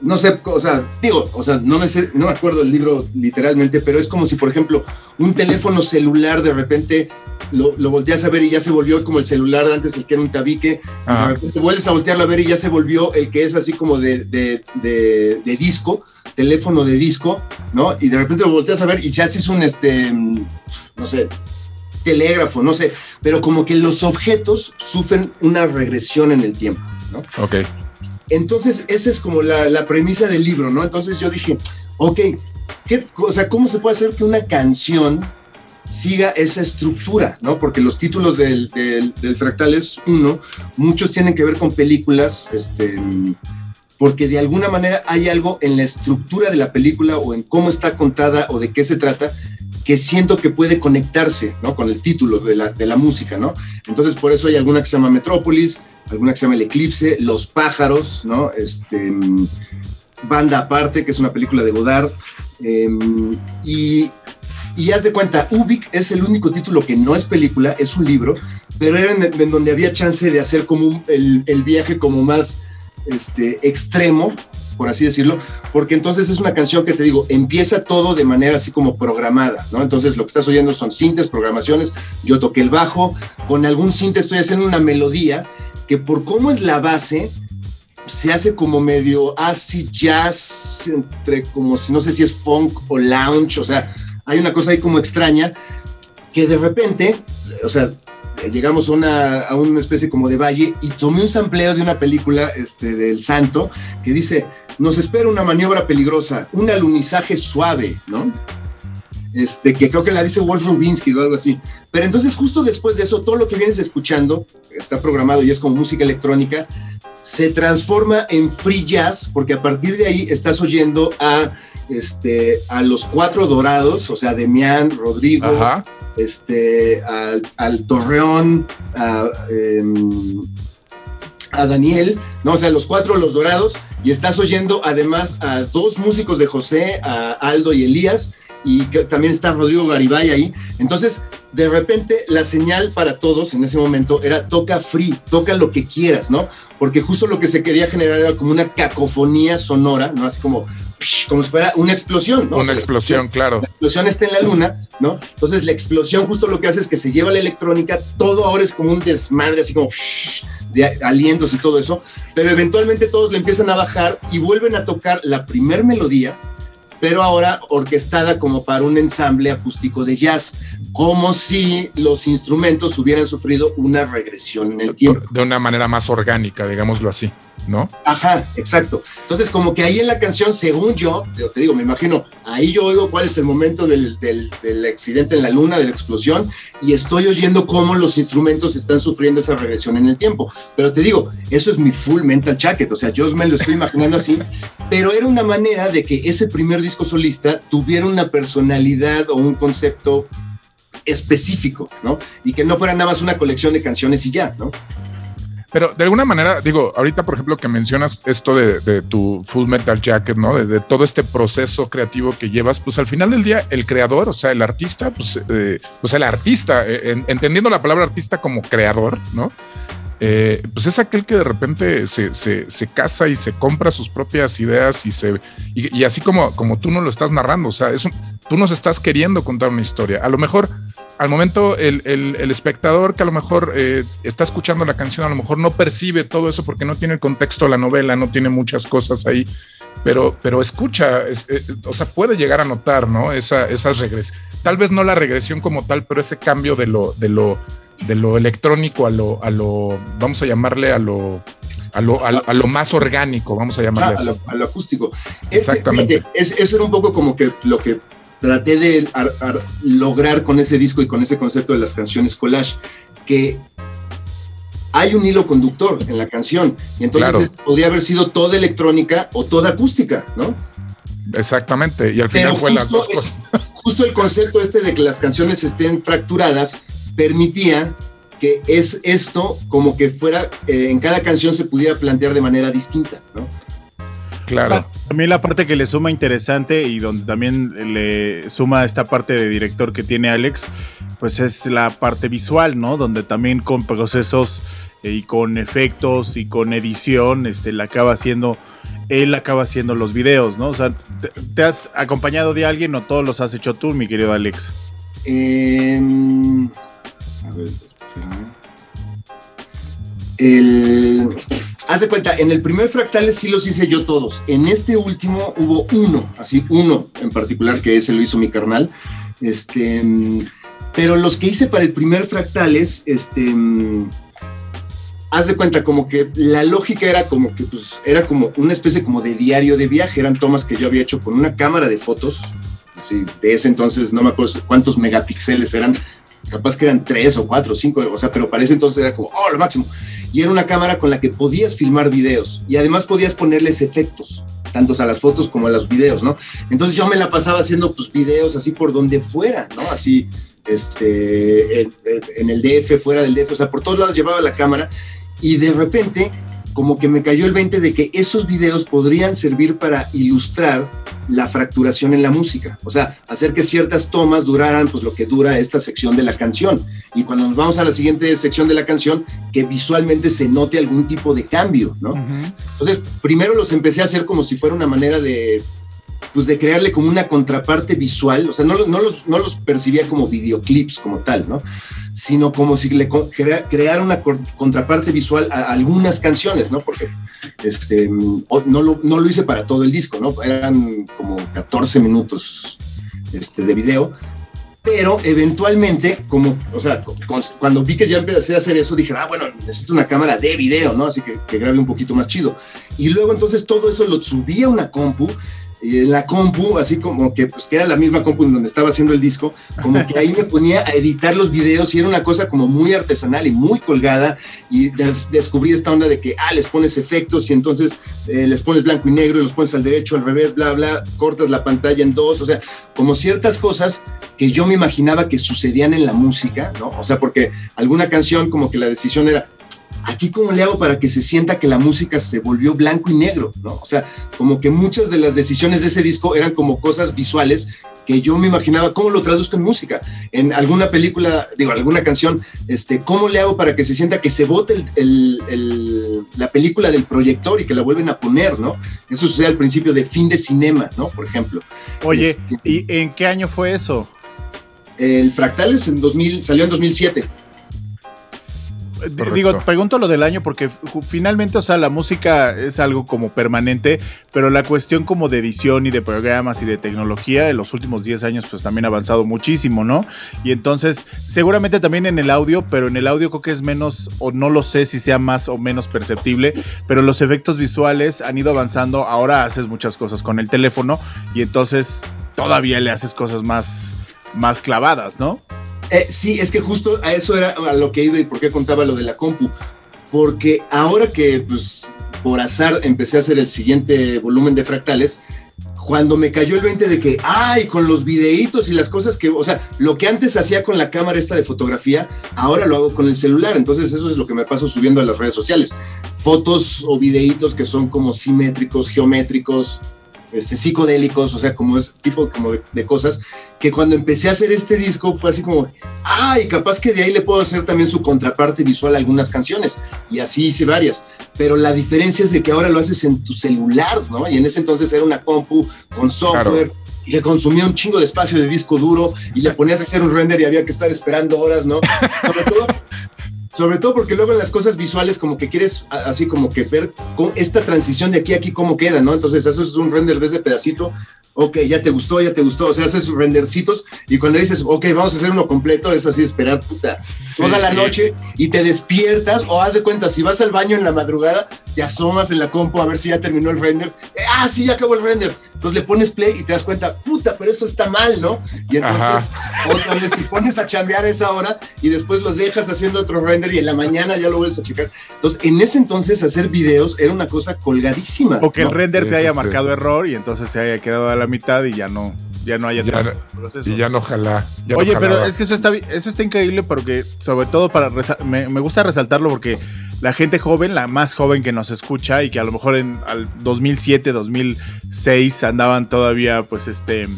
no sé, o sea, digo, o sea, no me, sé, no me acuerdo el libro literalmente, pero es como si, por ejemplo, un teléfono celular de repente lo, lo, volteas a ver y ya se volvió como el celular de antes, el que era un tabique, de repente vuelves a voltearlo a ver y ya se volvió el que es así como de, de, de, disco, teléfono de disco, ¿no? Y de repente lo volteas a ver y ya haces un, este, no sé, telégrafo, no sé, pero como que los objetos sufren una regresión en el tiempo, ¿no? Ok. Entonces, esa es como la, la premisa del libro, ¿no? Entonces yo dije, ok, ¿qué, o sea, ¿cómo se puede hacer que una canción siga esa estructura, ¿no? Porque los títulos del, del, del Fractales 1, muchos tienen que ver con películas, este, porque de alguna manera hay algo en la estructura de la película o en cómo está contada o de qué se trata que siento que puede conectarse, ¿no? Con el título de la, de la música, ¿no? Entonces, por eso hay alguna que se llama Metrópolis, alguna que se llama El Eclipse, Los Pájaros, ¿no? Este, Banda Aparte, que es una película de Godard. Em, y, y haz de cuenta, Ubik es el único título que no es película, es un libro, pero era en, donde había chance de hacer como el, el, viaje como más este, extremo, por así decirlo, porque entonces es una canción que te digo, empieza todo de manera así como programada, ¿no? Entonces lo que estás oyendo son sintes, programaciones, yo toqué el bajo, con algún sinte estoy haciendo una melodía que por cómo es la base, se hace como medio acid jazz, entre como si no sé si es funk o lounge, o sea, hay una cosa ahí como extraña que de repente, o sea, llegamos a una, especie como de valle y tomé un sampleo de una película este, del Santo que dice, nos espera una maniobra peligrosa, un alunizaje suave, ¿no? Este, que creo que la dice Wolf Rubinsky o algo así. Pero entonces justo después de eso, todo lo que vienes escuchando, está programado y es como música electrónica, se transforma en free jazz, porque a partir de ahí estás oyendo a, este, a los cuatro dorados, o sea, Demián, Rodrigo, este, al, Torreón, a, em, a, Daniel, ¿no? O sea, los cuatro, los dorados, y estás oyendo además a dos músicos de José, a Aldo y Elías, y también está Rodrigo Garibay ahí. Entonces, de repente, la señal para todos en ese momento era toca free, toca lo que quieras, ¿no? Porque justo lo que se quería generar era como una cacofonía sonora, ¿no? Así como, como si fuera una explosión, ¿no? Una explosión, claro. La explosión está en la luna, ¿no? Entonces, la explosión justo lo que hace es que se lleva la electrónica, todo ahora es como un desmadre, así como de alientos y todo eso, pero eventualmente todos le empiezan a bajar y vuelven a tocar la primer melodía pero ahora orquestada como para un ensamble acústico de jazz, como si los instrumentos hubieran sufrido una regresión en el tiempo. De una manera más orgánica, digámoslo así, ¿no? Ajá, exacto. Entonces, como que ahí en la canción, según yo, yo te digo, me imagino, ahí yo oigo cuál es el momento del, del, del accidente en la luna, de la explosión, y estoy oyendo cómo los instrumentos están sufriendo esa regresión en el tiempo. Pero te digo, eso es mi full mental jacket, o sea, yo me lo estoy imaginando así, [LAUGHS] pero era una manera de que ese primer disco solista tuviera una personalidad o un concepto específico, ¿no? Y que no fuera nada más una colección de canciones y ya, ¿no? Pero de alguna manera, digo, ahorita por ejemplo que mencionas esto de, tu Full Metal Jacket, ¿no? De, todo este proceso creativo que llevas, pues al final del día el creador, o sea, el artista, pues, eh, pues el artista, eh, entendiendo la palabra artista como creador, ¿no? Eh, pues es aquel que de repente se, se, casa y se compra sus propias ideas y se y, así como, como tú no lo estás narrando, o sea, es tú nos estás queriendo contar una historia. A lo mejor al momento el, el, espectador que a lo mejor eh, está escuchando la canción, a lo mejor no percibe todo eso porque no tiene el contexto de la novela, no tiene muchas cosas ahí, pero, pero escucha, eh, o sea, puede llegar a notar, ¿no? Esa, esas regresiones. Tal vez no la regresión como tal, pero ese cambio de lo, de lo, de lo electrónico a lo, a lo, vamos a llamarle a lo, a lo, a, lo, más orgánico, vamos a llamarle así. A lo, acústico. Exactamente. eso era un poco como que lo que traté de lograr con ese disco y con ese concepto de las canciones collage, que hay un hilo conductor en la canción, y entonces podría haber sido toda electrónica o toda acústica, ¿no? Exactamente, y al final fue las dos cosas. Justo el concepto este de que las canciones estén fracturadas permitía que es esto como que fuera, eh, en cada canción se pudiera plantear de manera distinta, ¿no? Claro. También la parte que le suma interesante y donde también le suma esta parte de director que tiene Alex, pues es la parte visual, ¿no? Donde también con procesos eh, y con efectos y con edición, este, la acaba haciendo, él acaba haciendo los videos, ¿no? O sea, ¿te, has acompañado de alguien o todos los has hecho tú, mi querido Alex? Em, a ver, el Haz de cuenta, en el primer fractales sí los hice yo todos. En este último hubo uno, así uno en particular, que ese lo hizo mi carnal. Este, pero los que hice para el primer fractales, este, haz de cuenta como que la lógica era como que pues era como una especie como de diario de viaje, eran tomas que yo había hecho con una cámara de fotos, así de ese entonces no me acuerdo cuántos megapíxeles eran, capaz que eran tres o cuatro o cinco, o sea, pero para entonces era como, oh, lo máximo. Y era una cámara con la que podías filmar videos y además podías ponerles efectos, tanto a las fotos como a los videos, ¿no? Entonces yo me la pasaba haciendo pues videos así por donde fuera, ¿no? Así, este, en, en el DF, fuera del DF, o sea, por todos lados llevaba la cámara y de repente como que me cayó el 20 de que esos videos podrían servir para ilustrar la fracturación en la música, o sea, hacer que ciertas tomas duraran pues lo que dura esta sección de la canción. Y cuando nos vamos a la siguiente sección de la canción que visualmente se note algún tipo de cambio, ¿no? Entonces, primero los empecé a hacer como si fuera una manera de pues de crearle como una contraparte visual, o sea, no, no, los, no los percibía como videoclips como tal, ¿no? Sino como si le creara una contraparte visual a algunas canciones, ¿no? Porque este, no, lo, no lo hice para todo el disco, ¿no? Eran como 14 minutos este, de video, pero eventualmente, como, o sea, cuando vi que ya empecé a hacer eso, dije, ah, bueno, necesito una cámara de video, ¿no? Así que, que grabe un poquito más chido. Y luego entonces todo eso lo subí a una compu en la compu, así como que, pues, que era la misma compu en donde estaba haciendo el disco, como que ahí me ponía a editar los videos y era una cosa como muy artesanal y muy colgada y descubrí esta onda de que, ah, les pones efectos y entonces eh, les pones blanco y negro y los pones al derecho, al revés, bla, bla, cortas la pantalla en dos, o sea, como ciertas cosas que yo me imaginaba que sucedían en la música, ¿no? O sea, porque alguna canción como que la decisión era, aquí cómo le hago para que se sienta que la música se volvió blanco y negro, ¿no? O sea, como que muchas de las decisiones de ese disco eran como cosas visuales que yo me imaginaba cómo lo traduzco en música. En alguna película, digo, alguna canción, este, ¿cómo le hago para que se sienta que se bote la película del proyector y que la vuelven a poner, ¿no? Eso sucede al principio de fin de cinema, ¿no? Por ejemplo. Oye, este, ¿y en qué año fue eso? El Fractales en 2000, salió en 2007. Digo, pregunto lo del año porque finalmente, o sea, la música es algo como permanente, pero la cuestión como de edición y de programas y de tecnología en los últimos 10 años pues también ha avanzado muchísimo, ¿no? Y entonces, seguramente también en el audio, pero en el audio creo que es menos, o no lo sé si sea más o menos perceptible, pero los efectos visuales han ido avanzando, ahora haces muchas cosas con el teléfono y entonces todavía le haces cosas más, más clavadas, ¿no? Eh, sí, es que justo a eso era a lo que iba y por qué contaba lo de la compu. Porque ahora que, pues, por azar empecé a hacer el siguiente volumen de fractales, cuando me cayó el 20 de que, ay, con los videitos y las cosas que, o sea, lo que antes hacía con la cámara esta de fotografía, ahora lo hago con el celular. Entonces eso es lo que me paso subiendo a las redes sociales. Fotos o videitos que son como simétricos, geométricos, este, psicodélicos, o sea, como es tipo como de, cosas, que cuando empecé a hacer este disco fue así como, ay, capaz que de ahí le puedo hacer también su contraparte visual a algunas canciones, y así hice varias, pero la diferencia es de que ahora lo haces en tu celular, ¿no? Y en ese entonces era una compu con software. Y que consumía un chingo de espacio de disco duro y le ponías a hacer un render y había que estar esperando horas, ¿no? [LAUGHS] Sobre todo, sobre todo porque luego en las cosas visuales como que quieres así como que ver esta transición de aquí a aquí cómo queda, ¿no? Entonces eso es un render de ese pedacito. Ok, ya te gustó, ya te gustó, o sea, haces rendercitos y cuando dices, ok, vamos a hacer uno completo, es así esperar puta toda la noche y te despiertas o haz de cuenta, si vas al baño en la madrugada, te asomas en la compu a ver si ya terminó el render, eh, ah, sí, ya acabó el render, entonces le pones play y te das cuenta, puta, pero eso está mal, ¿no? Y entonces otra vez te pones a chambear a esa hora y después lo dejas haciendo otro render y en la mañana ya lo vuelves a checar. Entonces, en ese entonces hacer videos era una cosa colgadísima. O que el render te haya marcado error y entonces se haya quedado a la mitad y ya no, ya no haya Y ya no ojalá. Oye, pero es que eso está, eso está increíble porque, sobre todo para me, gusta resaltarlo porque la gente joven, la más joven que nos escucha y que a lo mejor en al 2007, 2006 andaban todavía, pues, este,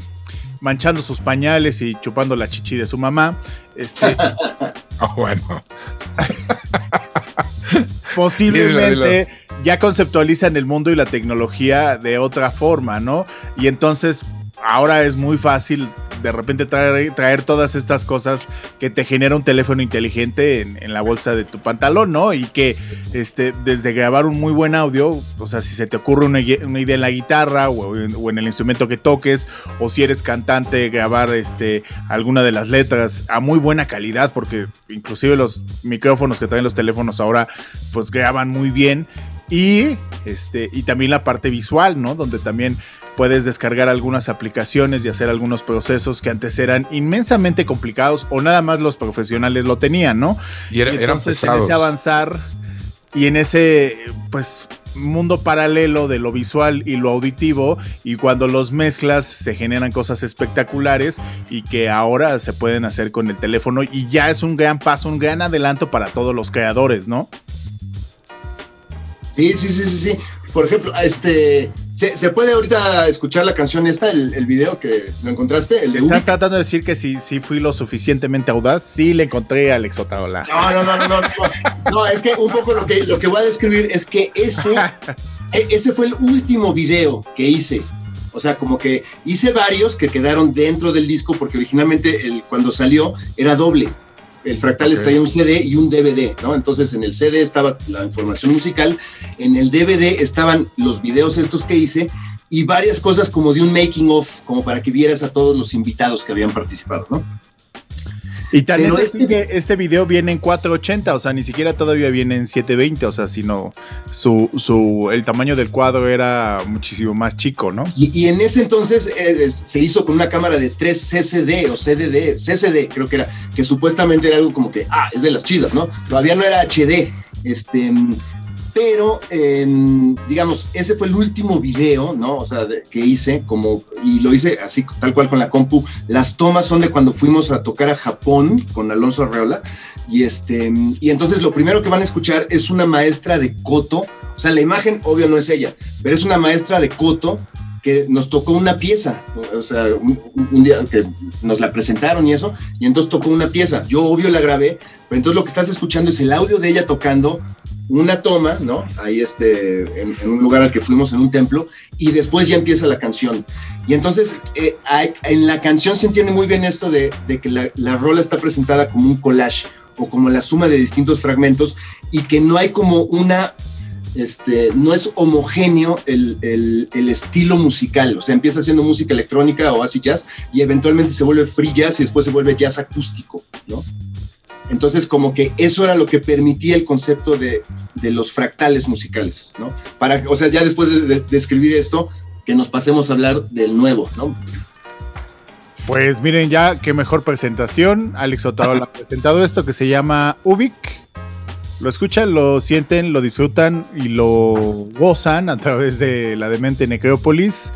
manchando sus pañales y chupando la chichi de su mamá. Este. Ah, [LAUGHS] bueno. [LAUGHS] posiblemente ya conceptualizan el mundo y la tecnología de otra forma, ¿no? Y entonces ahora es muy fácil de repente traer, todas estas cosas que te genera un teléfono inteligente en, la bolsa de tu pantalón, ¿no? Y que este, desde grabar un muy buen audio, o sea, si se te ocurre una, idea en la guitarra o en, el instrumento que toques, o si eres cantante, grabar este, alguna de las letras a muy buena calidad, porque inclusive los micrófonos que traen los teléfonos ahora, pues graban muy bien. Y, este, y también la parte visual, ¿no? Donde también puedes descargar algunas aplicaciones y hacer algunos procesos que antes eran inmensamente complicados o nada más los profesionales lo tenían, ¿no? Y, era, eran pesados. en ese avanzar y en ese, pues, mundo paralelo de lo visual y lo auditivo y cuando los mezclas se generan cosas espectaculares y que ahora se pueden hacer con el teléfono y ya es un gran paso, un gran adelanto para todos los creadores, ¿no? Sí, sí, sí, sí, sí. Por ejemplo, este, ¿se, puede ahorita escuchar la canción esta, el, video que lo encontraste? El de Estás tratando de decir que si, si fui lo suficientemente audaz, sí le encontré a Alex Otaola. No, no, no, no, no, no, es que un poco lo que, lo que voy a describir es que ese, [LAUGHS] e, ese fue el último video que hice. O sea, como que hice varios que quedaron dentro del disco porque originalmente el, cuando salió era doble el Fractales traía un CD y un DVD, ¿no? Entonces en el CD estaba la información musical, en el DVD estaban los videos estos que hice y varias cosas como de un making of, como para que vieras a todos los invitados que habían participado, ¿no? Y tal vez este, este video viene en 480, o sea, ni siquiera todavía viene en 720, o sea, sino su, su, el tamaño del cuadro era muchísimo más chico, ¿no? Y, en ese entonces eh, se hizo con una cámara de 3 CCD o CDD, CCD creo que era, que supuestamente era algo como que, ah, es de las chidas, ¿no? Todavía no era HD, este, pero digamos, ese fue el último video, ¿no? O sea, que hice, como, y lo hice así, tal cual con la compu. Las tomas son de cuando fuimos a tocar a Japón con Alonso Arreola, y este, y entonces lo primero que van a escuchar es una maestra de Coto, o sea, la imagen, obvio, no es ella, pero es una maestra de Coto que nos tocó una pieza, o sea, un, día que nos la presentaron y eso, y entonces tocó una pieza. Yo obvio la grabé, pero entonces lo que estás escuchando es el audio de ella tocando una toma, ¿no? Ahí este, en, un lugar al que fuimos en un templo, y después ya empieza la canción. Y entonces eh, en la canción se entiende muy bien esto de, que la, la rola está presentada como un collage o como la suma de distintos fragmentos y que no hay como una este, no es homogéneo el, estilo musical. O sea, empieza haciendo música electrónica o así jazz y eventualmente se vuelve free jazz y después se vuelve jazz acústico, ¿no? Entonces, como que eso era lo que permitía el concepto de, los fractales musicales, ¿no? Para, o sea, ya después de, escribir esto, que nos pasemos a hablar del nuevo, ¿no? Pues miren, ya qué mejor presentación. Alex Otaola ha presentado esto que se llama Ubik lo escuchan, lo sienten, lo disfrutan y lo gozan a través de la demente Necrópolis,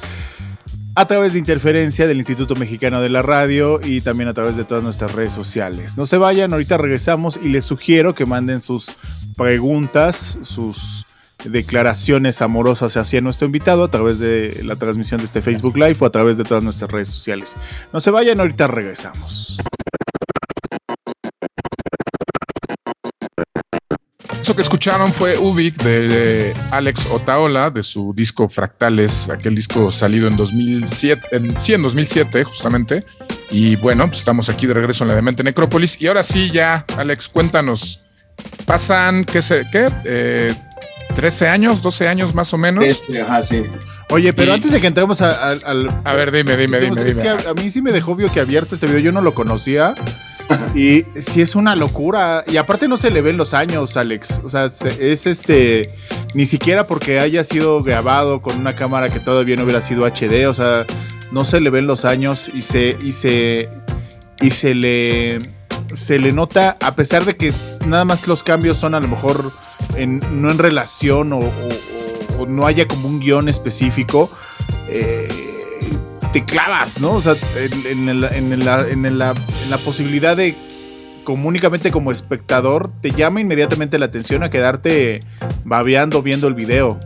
a través de interferencia del Instituto Mexicano de la Radio y también a través de todas nuestras redes sociales. No se vayan, ahorita regresamos y les sugiero que manden sus preguntas, sus declaraciones amorosas hacia nuestro invitado a través de la transmisión de este Facebook Live o a través de todas nuestras redes sociales. No se vayan, ahorita regresamos. Eso que escucharon fue Ubik de Alex Otaola, de su disco Fractales, aquel disco salido en 2007, en, sí, en 2007 justamente. Y bueno, pues estamos aquí de regreso en la Demente Necrópolis. Y ahora sí, ya, Alex, cuéntanos. Pasan, ¿qué sé, qué? Eh, 13 años, 12 años más o menos. ajá, sí. Oye, pero antes de que entremos al... A ver, dime, dime, dime. Es que a, mí sí me dejó vio que abierto este video, yo no lo conocía. Y sí es una locura. Y aparte no se le ven los años, Alex. O sea, es este. Ni siquiera porque haya sido grabado con una cámara que todavía no hubiera sido HD. O sea, no se le ven los años y se. y se. y se le. se le nota. A pesar de que nada más los cambios son a lo mejor no en relación o, o no haya como un guion específico. Eh te clavas, ¿no? O sea, en, la, posibilidad de únicamente como espectador, te llama inmediatamente la atención a quedarte babeando viendo el video.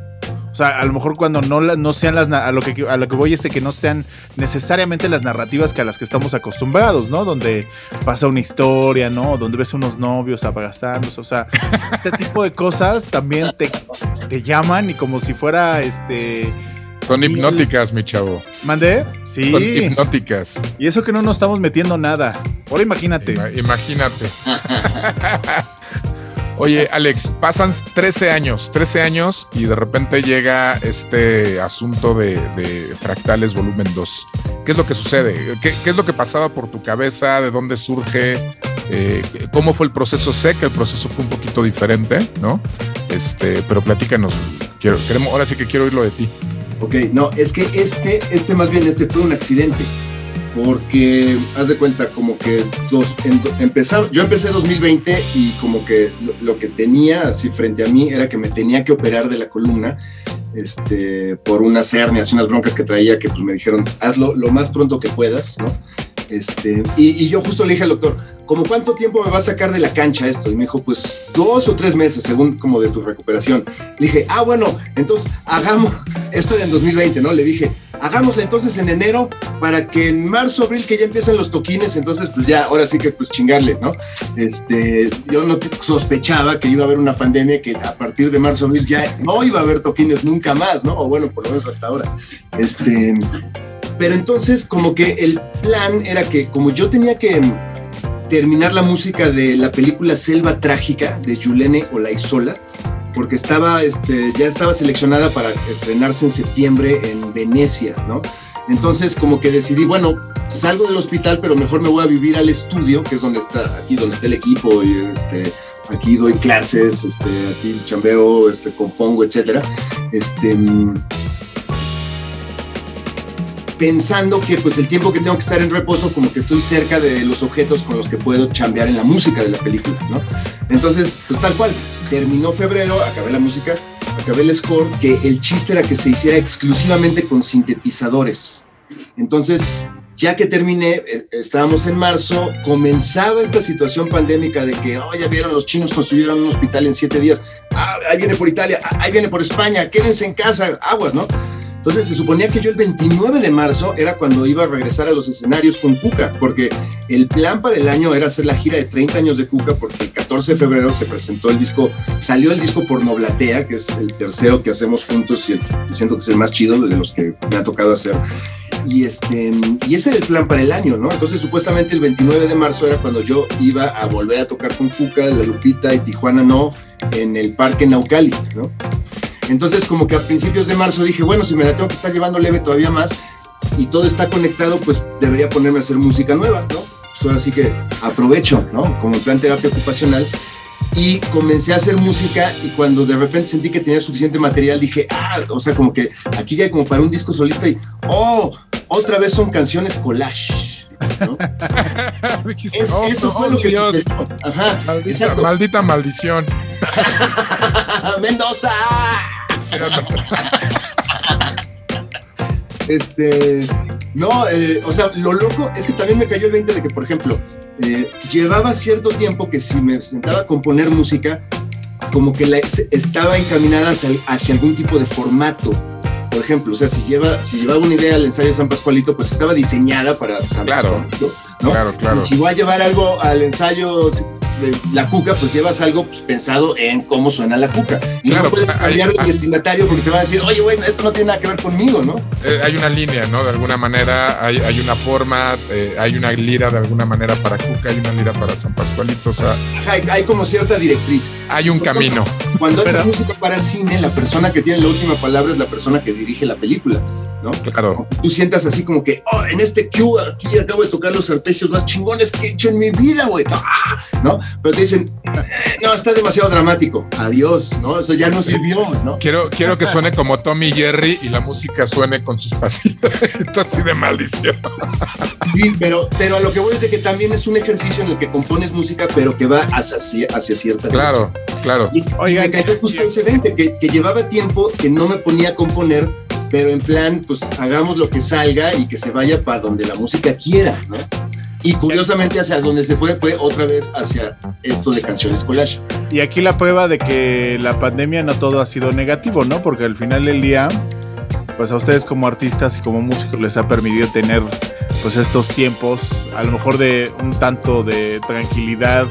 O sea, a lo mejor cuando no, sean las a lo que a lo que voy es que no sean necesariamente las narrativas que a las que estamos acostumbrados, ¿no? Donde pasa una historia, ¿no? Donde ves unos novios abrazándose, o sea, este tipo de cosas también te, te llaman y como si fuera este son hipnóticas, mi chavo. ¿Mandé? Sí. Son hipnóticas. Y eso que no nos estamos metiendo nada. Ahora imagínate. imagínate. [LAUGHS] Oye, Alex, pasan 13 años, 13 años y de repente llega este asunto de, Fractales Volumen 2. ¿Qué es lo que sucede? ¿Qué, es lo que pasaba por tu cabeza? ¿De dónde surge? Eh, ¿Cómo fue el proceso? Sé que el proceso fue un poquito diferente, ¿no? Este, pero platícanos. Quiero, queremos, ahora sí que quiero oírlo de ti. Ok, no, es que este, este más bien, este fue un accidente. Porque, haz de cuenta, como que dos, empezaba, yo empecé 2020 y como que lo, que tenía así frente a mí era que me tenía que operar de la columna este, por unas hernias, unas broncas que traía que pues, me dijeron, hazlo lo más pronto que puedas, ¿no? Este, y, yo justo le dije al doctor, ¿Cómo cuánto tiempo me va a sacar de la cancha esto? Y me dijo, pues dos o tres meses, según como de tu recuperación. Le dije, ah, bueno, entonces hagamos, esto era en 2020, ¿no? Le dije, hagámoslo entonces en enero para que en marzo, abril, que ya empiezan los toquines, entonces pues ya, ahora sí que pues chingarle, ¿no? Este, yo no sospechaba que iba a haber una pandemia que a partir de marzo, abril ya no iba a haber toquines nunca más, ¿no? O bueno, por lo menos hasta ahora. Este, pero entonces como que el plan era que como yo tenía que terminar la música de la película Selva Trágica de Yulene Olaizola, porque estaba, este, ya estaba seleccionada para estrenarse en septiembre en Venecia, ¿no? Entonces como que decidí, bueno, salgo del hospital, pero mejor me voy a vivir al estudio, que es donde está, aquí donde está el equipo, y este, aquí doy clases, este, aquí chambeo, este, compongo, etcétera. Este, pensando que pues el tiempo que tengo que estar en reposo como que estoy cerca de los objetos con los que puedo chambear en la música de la película, ¿no? Entonces, pues tal cual, terminó febrero, acabé la música, acabé el score, que el chiste era que se hiciera exclusivamente con sintetizadores. Entonces, ya que terminé, eh, estábamos en marzo, comenzaba esta situación pandémica de que, oh, ya vieron, los chinos construyeron un hospital en siete días, ah, ahí viene por Italia, ah, ahí viene por España, quédense en casa, aguas, ¿no? Entonces se suponía que yo el 29 de marzo era cuando iba a regresar a los escenarios con Cuca, porque el plan para el año era hacer la gira de 30 años de Cuca, porque el 14 de febrero se presentó el disco, salió el disco por Noblatea, que es el tercero que hacemos juntos y el, siento que es el más chido de los que me ha tocado hacer. Y, este, y ese era el plan para el año, ¿no? Entonces supuestamente el 29 de marzo era cuando yo iba a volver a tocar con Cuca, La Lupita y Tijuana No, en el Parque Naucali, ¿no? Entonces, como que a principios de marzo dije, bueno, si me la tengo que estar llevando leve todavía más y todo está conectado, pues debería ponerme a hacer música nueva, ¿no? Pues ahora sí que aprovecho, ¿no? Como plan terapia ocupacional. Y comencé a hacer música y cuando de repente sentí que tenía suficiente material, dije, ah, o sea, como que aquí ya hay como para un disco solista y, oh, otra vez son canciones collage. ¿no? [LAUGHS] eso fue lo que Dios. Ajá, maldita, maldita maldición. [LAUGHS] Mendoza. [LAUGHS] este, no, eh, o sea, lo loco es que también me cayó el 20 de que, por ejemplo, eh, llevaba cierto tiempo que si me sentaba a componer música, como que la, estaba encaminada hacia, algún tipo de formato. Por ejemplo, o sea, si, lleva, si llevaba una idea al ensayo de San Pascualito, pues estaba diseñada para San claro, Pascualito. Claro, claro. si voy a llevar algo al ensayo la cuca, pues llevas algo pues, pensado en cómo suena la cuca. Y no puedes cambiar el destinatario porque te va a decir, oye, bueno, esto no tiene nada que ver conmigo, ¿no? Eh, hay una línea, ¿no? De alguna manera, hay, hay una forma, eh, hay una lira de alguna manera para cuca, hay una lira para San Pascualito, o sea... Hay, como cierta directriz. Hay un camino. Cuando haces música para cine, la persona que tiene la última palabra es la persona que dirige la película. ¿No? Claro. Tú sientas así como que, oh, en este cue aquí acabo de tocar los arpegios más chingones que he hecho en mi vida, güey. ¿No? Pero te dicen, eh, no, está demasiado dramático. Adiós, ¿no? Eso ya no sirvió, ¿no? Quiero, quiero que suene como Tommy Jerry y la música suene con sus pasitos. [LAUGHS] Esto así de maldición. Sí, pero, pero a lo que voy es de que también es un ejercicio en el que compones música, pero que va hacia, hacia cierta Claro, claro. Y, Oiga, me cayó justo ese que, que llevaba tiempo que no me ponía a componer pero en plan, pues hagamos lo que salga y que se vaya para donde la música quiera, ¿no? Y curiosamente hacia donde se fue fue otra vez hacia esto de canciones collage. Y aquí la prueba de que la pandemia no todo ha sido negativo, ¿no? Porque al final del día, pues a ustedes como artistas y como músicos les ha permitido tener pues estos tiempos, a lo mejor de un tanto de tranquilidad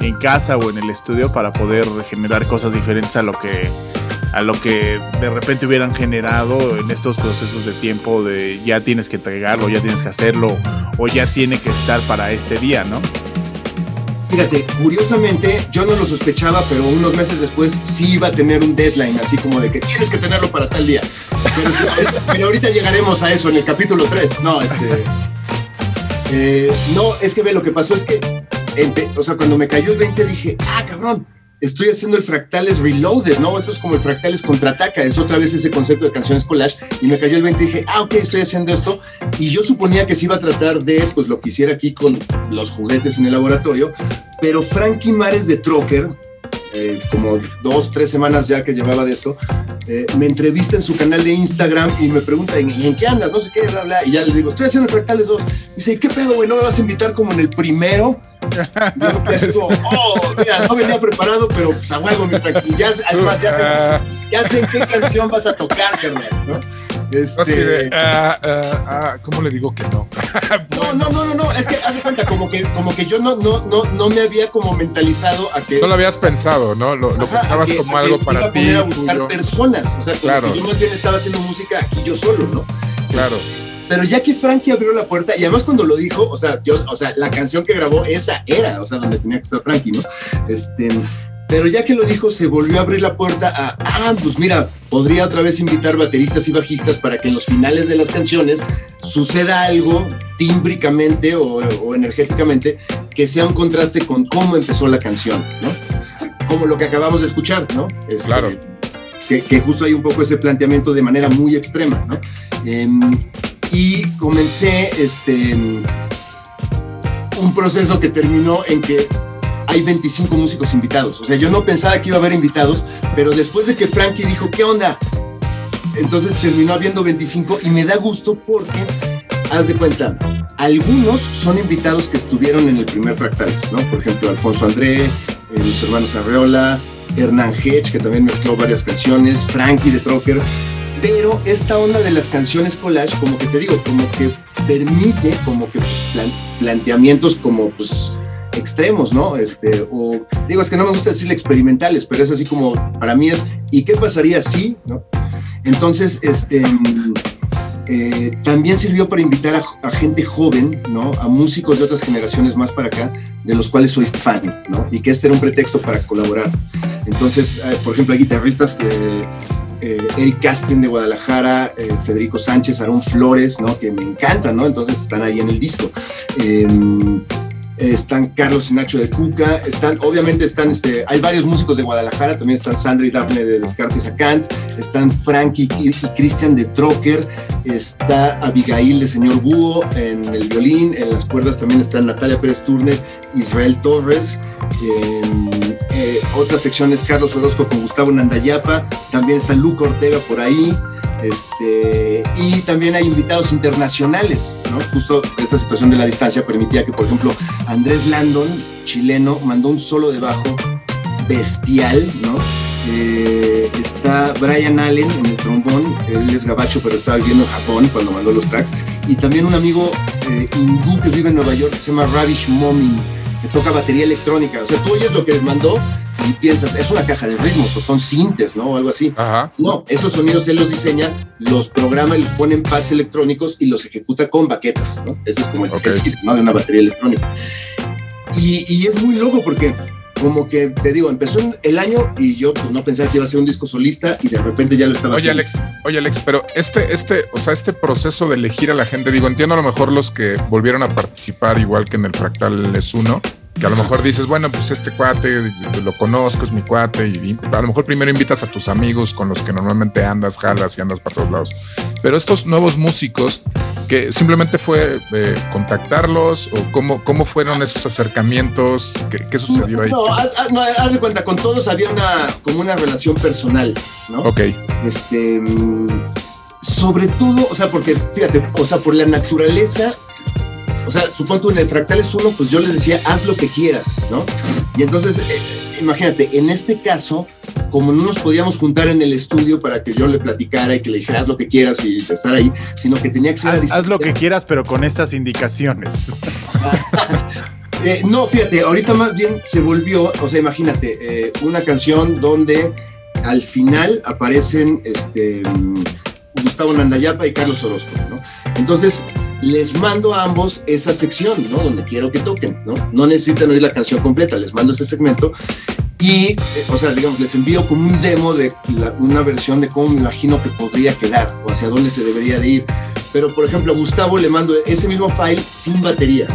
en casa o en el estudio para poder generar cosas diferentes a lo que a lo que de repente hubieran generado en estos procesos de tiempo de ya tienes que entregarlo, ya tienes que hacerlo o ya tiene que estar para este día, ¿no? Fíjate, curiosamente yo no lo sospechaba, pero unos meses después sí iba a tener un deadline, así como de que tienes que tenerlo para tal día. Pero, [LAUGHS] ahorita llegaremos a eso en el capítulo 3. No, este... Eh, no, es que ve, lo que pasó es que, o sea, cuando me cayó el 20 dije, ah, cabrón, estoy haciendo el Fractales Reloaded, ¿no? Esto es como el Fractales Contraataca, es otra vez ese concepto de canciones collage, y me cayó el 20 y dije, ah, ok, estoy haciendo esto, y yo suponía que se iba a tratar de, pues, lo que hiciera aquí con los juguetes en el laboratorio, pero Frankie Mares de Trocker, eh, como dos, tres semanas ya que llevaba de esto, eh, me entrevista en su canal de Instagram y me pregunta, ¿y en qué andas? No sé qué, bla, bla. Y ya le digo, estoy haciendo Fractales 2. Me dice, ¿qué pedo, güey? ¿No me vas a invitar como en el primero? [LAUGHS] Como, oh, mira, no venía preparado, pero pues a huevo, mi Ya, además, ya sé, ya sé en qué canción vas a tocar, carnal, ¿no? Este... Ah, ah, ah, ¿Cómo le digo que no? [LAUGHS] no, no, no, no, no, es que haz de cuenta, como que, como que yo no, no, no, no me había como mentalizado a que. No lo habías pensado, ¿no? Lo, pensabas como algo para ti. A buscar personas, o sea, claro. yo más bien estaba haciendo música aquí yo solo, ¿no? Claro. Pero ya que Frankie abrió la puerta, y además cuando lo dijo, o sea, yo, o sea, la canción que grabó, esa era, o sea, donde tenía que estar Frankie, ¿no? Este, pero ya que lo dijo, se volvió a abrir la puerta a, ah, pues mira, podría otra vez invitar bateristas y bajistas para que en los finales de las canciones suceda algo tímbricamente o, energéticamente que sea un contraste con cómo empezó la canción, ¿no? Como lo que acabamos de escuchar, ¿no? Este, claro. Que, justo hay un poco ese planteamiento de manera muy extrema, ¿no? Em, y comencé este, un proceso que terminó en que hay 25 músicos invitados. O sea, yo no pensaba que iba a haber invitados, pero después de que Frankie dijo, ¿qué onda? Entonces terminó habiendo 25 y me da gusto porque, haz de cuenta, algunos son invitados que estuvieron en el primer Fractales, ¿no? Por ejemplo, Alfonso André, eh, los hermanos Arreola, Hernán Hedge, que también mezcló varias canciones, Frankie de Trocker, pero esta onda de las canciones collage, como que te digo, como que permite como que pues, planteamientos como pues extremos, ¿no? Este, o digo, es que no me gusta decirle experimentales, pero es así como, para mí es, ¿y qué pasaría si, ¿no? Entonces, este, eh, también sirvió para invitar a, gente joven, ¿no? A músicos de otras generaciones más para acá, de los cuales soy fan, ¿no? Y que este era un pretexto para colaborar. Entonces, eh, por ejemplo, hay guitarristas que eh, Eric Casten de Guadalajara, eh, Federico Sánchez, Aarón Flores, ¿no? Que me encantan, ¿no? Entonces están ahí en el disco. Em, están Carlos y Nacho de Cuca, están, obviamente están, este, hay varios músicos de Guadalajara, también están Sandra y Daphne de Descartes a Kant, están Frankie y, Cristian de Trocker, está Abigail de Señor Búho en el violín, en las cuerdas también están Natalia Pérez Turner, Israel Torres, eh, otras secciones Carlos Orozco con Gustavo Nandayapa, también está Luca Ortega por ahí, este, y también hay invitados internacionales. Justo esta situación de la distancia permitía que, por ejemplo, Andrés Landon, chileno, mandó un solo de bajo bestial, ¿no? Eh, está Brian Allen en el trombón, él es gabacho, pero estaba viviendo en Japón cuando mandó los tracks. Y también un amigo eh, hindú que vive en Nueva York que se llama Ravish Momin, que toca batería electrónica. O sea, tú oyes lo que les mandó y piensas, es una caja de ritmos o son sintes, ¿no? O algo así. No, esos sonidos él los diseña, los programa y los pone en pads electrónicos y los ejecuta con baquetas, ¿no? Ese es como el, okay. ¿no? De una batería electrónica. Y, y, es muy loco porque como que te digo, empezó el año y yo pues, no pensaba que iba a ser un disco solista y de repente ya lo estaba oye, haciendo. Alex, oye, Alex, pero este, este, o sea, este proceso de elegir a la gente, digo, entiendo a lo mejor los que volvieron a participar igual que en el Fractal es uno, que a lo mejor dices, bueno, pues este cuate lo conozco, es mi cuate, y a lo mejor primero invitas a tus amigos con los que normalmente andas, jalas y andas para todos lados. Pero estos nuevos músicos, que simplemente fue eh, contactarlos o cómo, cómo fueron esos acercamientos, qué, sucedió ahí. No, haz, de cuenta, con todos había una, como una relación personal, ¿no? Ok. Este, mm, sobre todo, o sea, porque fíjate, o sea, por la naturaleza o sea, supongo en el Fractales 1, pues yo les decía, haz lo que quieras, ¿no? Y entonces, eh, imagínate, en este caso, como no nos podíamos juntar en el estudio para que yo le platicara y que le dijera haz lo que quieras y estar ahí, sino que tenía que ser haz, haz lo que quieras, pero con estas indicaciones. [LAUGHS] Eh, no, fíjate, ahorita más bien se volvió, o sea, imagínate, eh, una canción donde al final aparecen este, Gustavo Nandayapa y Carlos Orozco, ¿no? Entonces, les mando a ambos esa sección, ¿no? Donde quiero que toquen, ¿no? No necesitan oír la canción completa, les mando ese segmento y, eh, o sea, digamos, les envío como un demo de una versión de cómo me imagino que podría quedar o hacia dónde se debería de ir. Pero, por ejemplo, a Gustavo le mando ese mismo file sin batería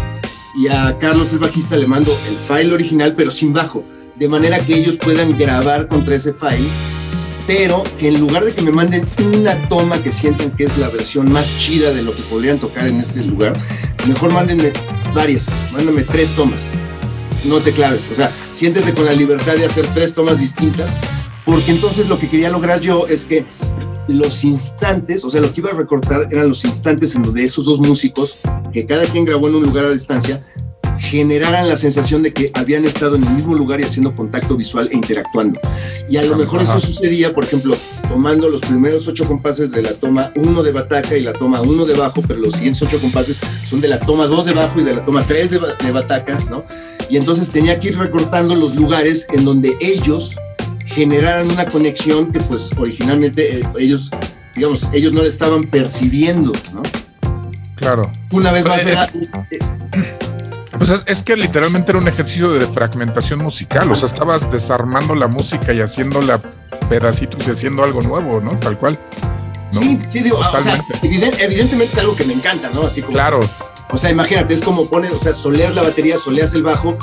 y a Carlos el bajista le mando el file original pero sin bajo, de manera que ellos puedan grabar contra ese file pero que en lugar de que me manden una toma que sienten que es la versión más chida de lo que podrían tocar en este lugar, mejor mándenme varias, mándenme tres tomas. No te claves, o sea, siéntete con la libertad de hacer tres tomas distintas, porque entonces lo que quería lograr yo es que los instantes, o sea, lo que iba a recortar eran los instantes en donde esos dos músicos, que cada quien grabó en un lugar a distancia, generaran la sensación de que habían estado en el mismo lugar y haciendo contacto visual e interactuando. Y a lo mejor eso sucedía, por ejemplo, tomando los primeros ocho compases de la toma uno de bataca y la toma uno de bajo, pero los siguientes ocho compases son de la toma dos de bajo y de la toma tres de, de bataca, ¿no? Y entonces tenía que ir recortando los lugares en donde ellos generaran una conexión que pues originalmente eh, ellos, digamos, ellos no le estaban percibiendo, ¿no? Claro. Una vez más, pues es que literalmente era un ejercicio de fragmentación musical, o sea, estabas desarmando la música y haciéndola pedacitos y haciendo algo nuevo, ¿no? Tal cual. Sí, digo, o sea, evidentemente es algo que me encanta, ¿no? Así como. Claro. O sea, imagínate, es como pones, o sea, soleas la batería, soleas el bajo,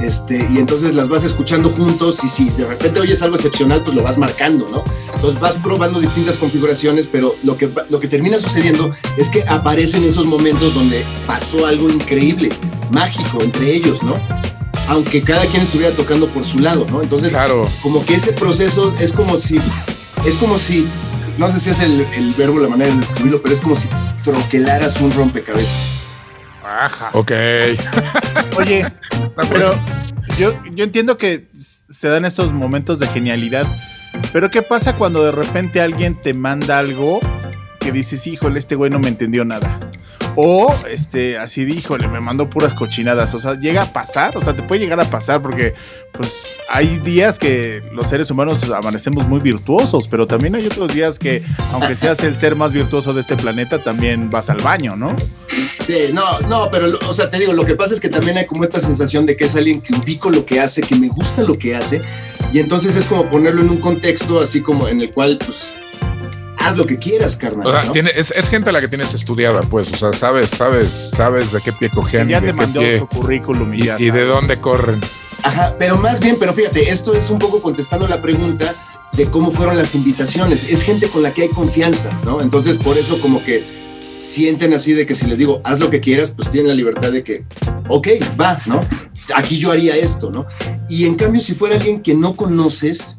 este, y entonces las vas escuchando juntos y si de repente oyes algo excepcional, pues lo vas marcando, ¿no? Entonces vas probando distintas configuraciones, pero lo que, lo que termina sucediendo es que aparecen esos momentos donde pasó algo increíble, mágico entre ellos, ¿no? aunque cada quien estuviera tocando por su lado, ¿no? Entonces, Claro. como que ese proceso es como si, es como si, no sé si es el, el verbo, la manera de describirlo, pero es como si troquelaras un rompecabezas. Ajá. Ok. Oye, [LAUGHS] pero yo, yo entiendo que se dan estos momentos de genialidad, pero ¿qué pasa cuando de repente alguien te manda algo que dices, híjole, este güey no me entendió nada? O, este, así de, híjole, me mandó puras cochinadas. O sea, llega a pasar, o sea, te puede llegar a pasar porque, pues, hay días que los seres humanos amanecemos muy virtuosos, pero también hay otros días que, aunque seas el ser más virtuoso de este planeta, también vas al baño, ¿no? Sí, no, no, pero, lo- o sea, te digo, lo que pasa es que también hay como esta sensación de que es alguien que ubico lo que hace, que me gusta lo que hace, y entonces es como ponerlo en un contexto así como en el cual, pues, haz lo que quieras, carnal. O sea, ¿no? tiene, es, es gente a la que tienes estudiada, pues. O sea, sabes, sabes, sabes de qué pie y ya de te qué mandó pie su currículum y, y, ya y de dónde corren. Ajá, pero más bien, pero fíjate, esto es un poco contestando la pregunta de cómo fueron las invitaciones. Es gente con la que hay confianza, ¿no? Entonces, por eso como que sienten así de que si les digo, haz lo que quieras, pues tienen la libertad de que, ok, va, ¿no? Aquí yo haría esto, ¿no? Y en cambio, si fuera alguien que no conoces,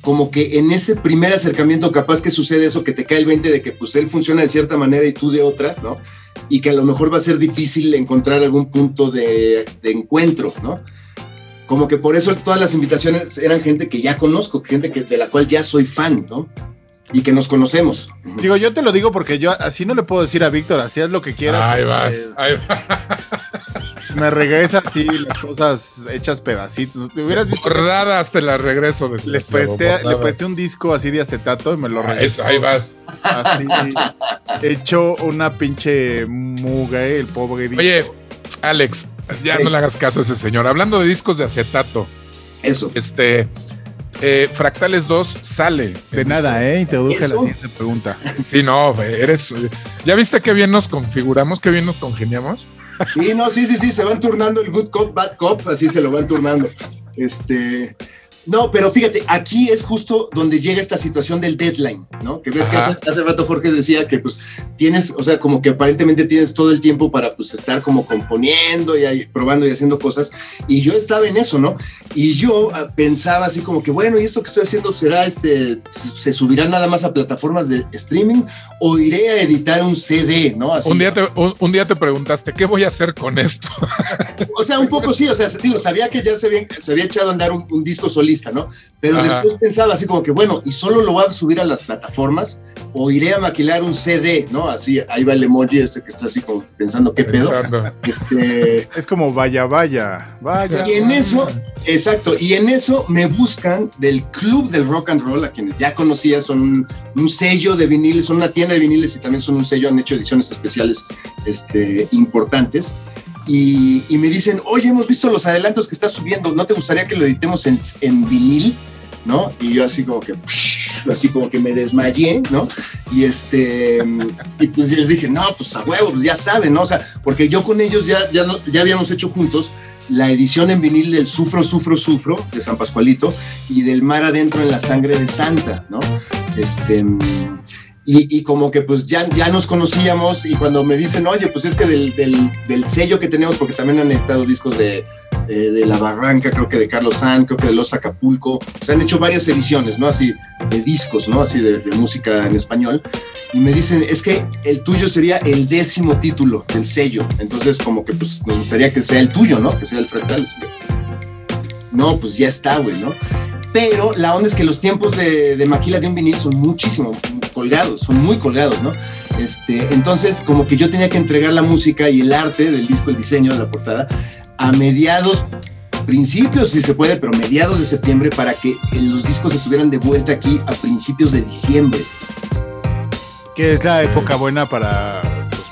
como que en ese primer acercamiento capaz que sucede eso, que te cae el 20 de que pues él funciona de cierta manera y tú de otra, ¿no? Y que a lo mejor va a ser difícil encontrar algún punto de, de encuentro, ¿no? Como que por eso todas las invitaciones eran gente que ya conozco, gente que, de la cual ya soy fan, ¿no? Y que nos conocemos. Digo, yo te lo digo porque yo así no le puedo decir a Víctor, así haz lo que quieras. Ahí vas, ahí vas. Me regresa así las cosas hechas pedacitos. ¿Te hubieras visto? que Bordadas te las regreso. Les desgraciado, presté, le presté un disco así de acetato y me lo Ah, regresó. eso, ahí vas. Así, hecho una pinche muga, eh, el pobre. disco. Oye, Alex, ya no le hagas caso a ese señor. Hablando de discos de acetato, Eso. este eh, Fractales 2 sale. de nada, ¿eh? Introduje la siguiente pregunta. [LAUGHS] Sí, no, eres. ¿Ya viste qué bien nos configuramos, qué bien nos congeniamos? Sí, no, sí, sí, sí, se van turnando el good cop, bad cop, así se lo van turnando. Este. No, pero fíjate, aquí es justo donde llega esta situación del deadline, ¿no? Que ves que Ajá. hace, hace rato Jorge decía que pues tienes, o sea, como que aparentemente tienes todo el tiempo para pues estar como componiendo y ahí, probando y haciendo cosas. Y yo estaba en eso, ¿no? Y yo ah, pensaba así como que, bueno, ¿y esto que estoy haciendo será este, se se subirá nada más a plataformas de streaming o iré a editar un CD, ¿no? Así, Un día, te, un, un día te preguntaste, ¿qué voy a hacer con esto? O sea, un poco sí, o sea, digo, sabía que ya se había, se había echado a andar un, un disco solista, ¿no? Pero Ajá. después pensaba así como que, bueno, ¿y solo lo voy a subir a las plataformas? ¿O iré a maquilar un CD, no? Así, ahí va el emoji este que está así como pensando, ¿qué pedo? Pensando. Este, [LAUGHS] Es como vaya, vaya, vaya. y en eso, exacto, y en eso me buscan del Club del Rock and Roll, a quienes ya conocía, son un, un sello de viniles, son una tienda de viniles y también son un sello, han hecho ediciones especiales este, importantes. Y, me dicen, oye, hemos visto los adelantos que estás subiendo, ¿no te gustaría que lo editemos en, vinil? ¿No? Y yo así como que, así como que me desmayé, ¿no? Y este, y pues les dije, no, pues a huevo, pues ya saben, ¿no? O sea, porque yo con ellos ya, ya, ya habíamos hecho juntos la edición en vinil del Sufro, Sufro, Sufro de San Pascualito y del Mar Adentro en la Sangre de Santa, ¿no? Este, y, y como que pues ya, ya nos conocíamos y cuando me dicen, oye, pues es que del, del, del sello que tenemos, porque también han editado discos de, de, de La Barranca, creo que de Carlos San, creo que de Los Acapulco, se han hecho varias ediciones, ¿no? Así de discos, ¿no? Así de, de música en español. Y me dicen, es que el tuyo sería el décimo título del sello. Entonces, como que pues nos gustaría que sea el tuyo, ¿no? Que sea el Fractales. No, pues ya está, güey, ¿no? Pero la onda es que los tiempos de, de maquila de un vinil son muchísimo colgados, son muy colgados, ¿no? Este, entonces, como que yo tenía que entregar la música y el arte del disco, el diseño de la portada, a mediados, principios si se puede, pero mediados de septiembre para que eh, los discos estuvieran de vuelta aquí a principios de diciembre. Que es la época buena para,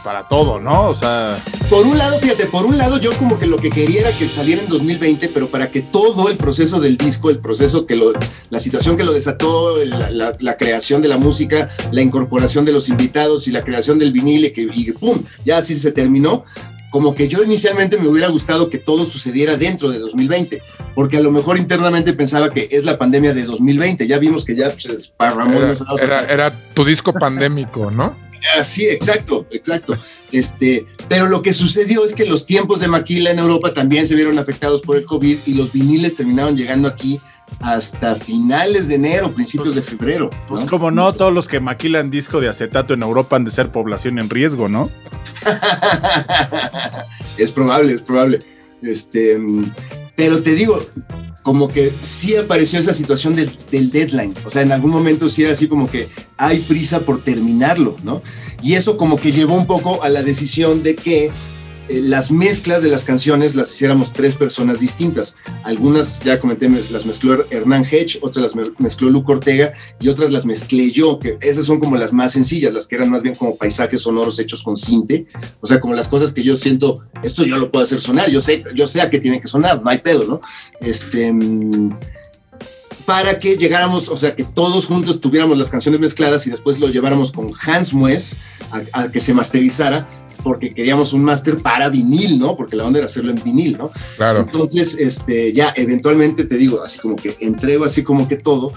para todo, ¿no? O sea, Por un lado, fíjate, por un lado yo como que lo que quería era que saliera en 2020, pero para que todo el proceso del disco, el proceso que lo, la situación que lo desató, la, la- la creación de la música, la incorporación de los invitados y la creación del vinil y que y pum, ya así se terminó. Como que yo inicialmente me hubiera gustado que todo sucediera dentro de 2020, porque a lo mejor internamente pensaba que es la pandemia de 2020. Ya vimos que ya pues, se desparramó. Era, era- hasta- era tu disco pandémico, ¿no? Así, exacto, exacto. Este, pero lo que sucedió es que los tiempos de maquila en Europa también se vieron afectados por el COVID y los viniles terminaron llegando aquí hasta finales de enero, principios de febrero. Pues como no, todos los que maquilan disco de acetato en Europa han de ser población en riesgo, ¿no? [LAUGHS] es probable, es probable. Este, pero te digo, como que sí apareció esa situación del, del, deadline. O sea, en algún momento sí era así como que hay prisa por terminarlo, ¿no? Y eso como que llevó un poco a la decisión de que eh, las mezclas de las canciones las hiciéramos tres personas distintas. Algunas, ya comenté, las mezcló Hernán Hedge, otras las mezcló Luke Ortega y otras las mezclé yo, que esas son como las más sencillas, las que eran más bien como paisajes sonoros hechos con cinte, o sea, como las cosas que yo siento, esto yo lo puedo hacer sonar, yo sé, yo sé a qué tiene que sonar, no hay pedo, ¿no? Este mm, para que llegáramos, o sea, que todos juntos tuviéramos las canciones mezcladas y después lo lleváramos con Hans Mues a, a que se masterizara porque queríamos un máster para vinil, ¿no? Porque la onda era hacerlo en vinil, ¿no? Claro. Entonces, este, ya eventualmente te digo, así como que entrego así como que todo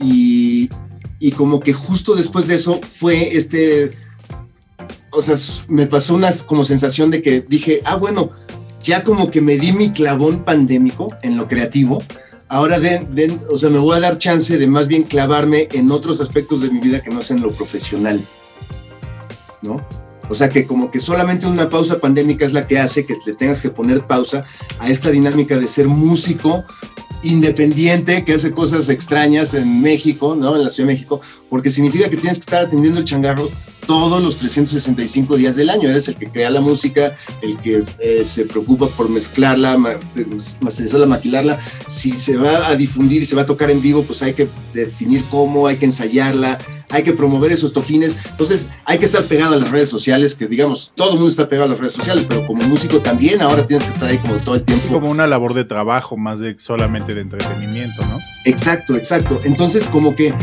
y, y como que justo después de eso fue este, o sea, me pasó una como sensación de que dije, ah, bueno, ya como que me di mi clavón pandémico en lo creativo, ahora den, den, o sea, me voy a dar chance de más bien clavarme en otros aspectos de mi vida que no sean lo profesional, ¿no? O sea que como que solamente una pausa pandémica es la que hace que le tengas que poner pausa a esta dinámica de ser músico independiente que hace cosas extrañas en México, ¿no? En la Ciudad de México, porque significa que tienes que estar atendiendo el changarro todos los 365 días del año. Eres el que crea la música, el que eh, se preocupa por mezclarla, masterizarla, maquilarla. Si se va a difundir y se va a tocar en vivo, pues hay que definir cómo, hay que ensayarla, hay que promover esos toquines. Entonces, hay que estar pegado a las redes sociales, que digamos, todo el mundo está pegado a las redes sociales, pero como músico también ahora tienes que estar ahí como todo el tiempo. Como una labor de trabajo, más de solamente de entretenimiento, ¿no? Exacto, exacto. Entonces, como que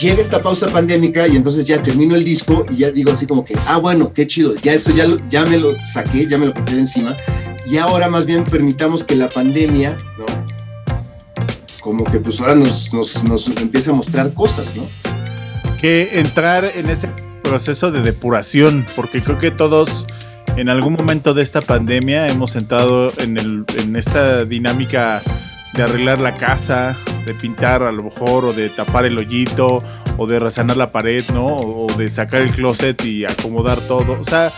llega esta pausa pandémica y entonces ya termino el disco y ya digo así como que, ah, bueno, qué chido, ya esto ya, ya me lo saqué, ya me lo quité de encima y ahora más bien permitamos que la pandemia, ¿no? Como que pues ahora nos, nos, nos empiece a mostrar cosas, ¿no? Que entrar en ese proceso de depuración, porque creo que todos en algún momento de esta pandemia hemos entrado en, el, esta dinámica de arreglar la casa, de pintar a lo mejor, o de tapar el hoyito, o de resanar la pared, ¿no? O de sacar el closet y acomodar todo. O sea,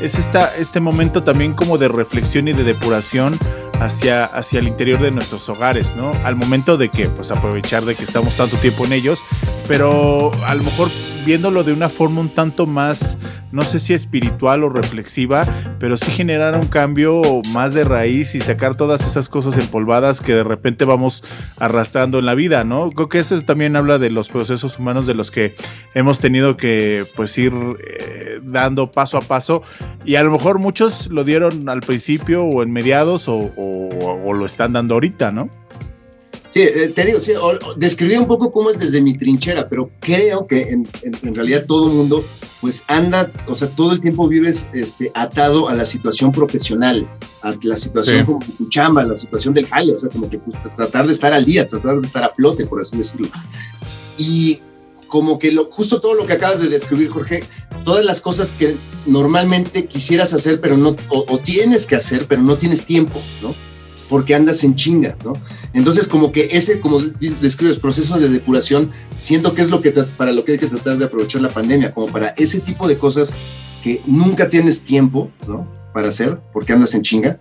es esta, este momento también como de reflexión y de depuración hacia, hacia el interior de nuestros hogares, ¿no? Al momento de que, pues aprovechar de que estamos tanto tiempo en ellos, pero a lo mejor viéndolo de una forma un tanto más, no sé si espiritual o reflexiva, pero sí generar un cambio más de raíz y sacar todas esas cosas empolvadas que de repente vamos arrastrando en la vida, ¿no? Creo que eso también habla de los procesos humanos de los que hemos tenido que pues ir eh, dando paso a paso y a lo mejor muchos lo dieron al principio o en mediados o, o, o lo están dando ahorita, ¿no? Sí, eh, te digo, sí, describí un poco cómo es desde mi trinchera, pero creo que en, en, en, realidad todo el mundo pues anda, o sea, todo el tiempo vives este, atado a la situación profesional, a la situación sí. como tu chamba, a la situación del jale, o sea, como que pues, tratar de estar al día, tratar de estar a flote, por así decirlo. Y como que lo, justo todo lo que acabas de describir, Jorge, todas las cosas que normalmente quisieras hacer, pero no, o, o tienes que hacer, pero no tienes tiempo, ¿no? porque andas en chinga, ¿no? Entonces, como que ese, como describes, proceso de depuración, siento que es lo que para lo que hay que tratar de aprovechar la pandemia, como para ese tipo de cosas que nunca tienes tiempo, ¿no? Para hacer, porque andas en chinga.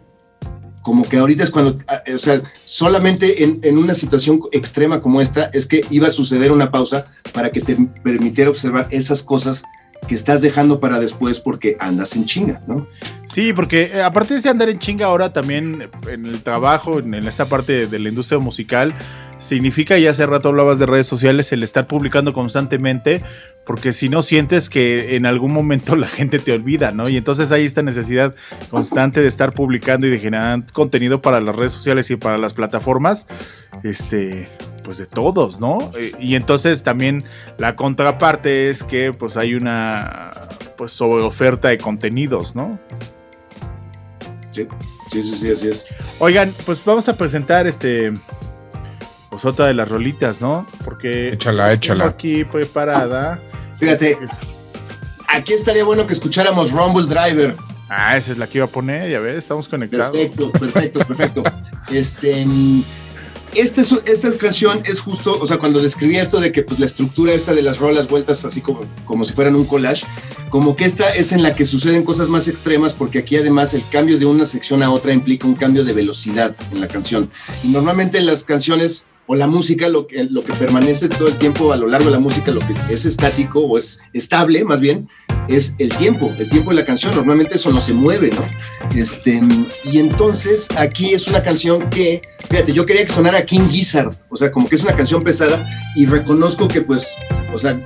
Como que ahorita es cuando, o sea, solamente en, en una situación extrema como esta es que iba a suceder una pausa para que te permitiera observar esas cosas que estás dejando para después porque andas en chinga, ¿no? Sí, porque eh, aparte de andar en chinga ahora también en el trabajo, en esta parte de la industria musical, significa, y hace rato hablabas de redes sociales, el estar publicando constantemente, porque si no sientes que en algún momento la gente te olvida, ¿no? Y entonces hay esta necesidad constante de estar publicando y de generar contenido para las redes sociales y para las plataformas, este, pues de todos, ¿no? Y entonces también la contraparte es que pues hay una pues sobre oferta de contenidos, ¿no? Sí, sí, sí, sí, así es. Oigan, pues vamos a presentar este pues otra de las rolitas, ¿no? Porque échala, échala. aquí preparada. Fíjate, aquí estaría bueno que escucháramos Rumble Driver. Ah, esa es la que iba a poner, ya ves, estamos conectados. Perfecto, perfecto, perfecto. [LAUGHS] Este, este esta canción es justo, o sea, cuando describí esto de que pues, la estructura esta de las rolas vueltas así como, como si fueran un collage, como que esta es en la que suceden cosas más extremas porque aquí además el cambio de una sección a otra implica un cambio de velocidad en la canción. Y normalmente en las canciones o la música, lo que, lo que permanece todo el tiempo a lo largo de la música, lo que es estático o es estable más bien, es el tiempo, el tiempo de la canción. Normalmente eso no se mueve, ¿no? Este, y entonces aquí es una canción que, fíjate, yo quería que sonara King Gizzard, o sea, como que es una canción pesada y reconozco que pues, o sea,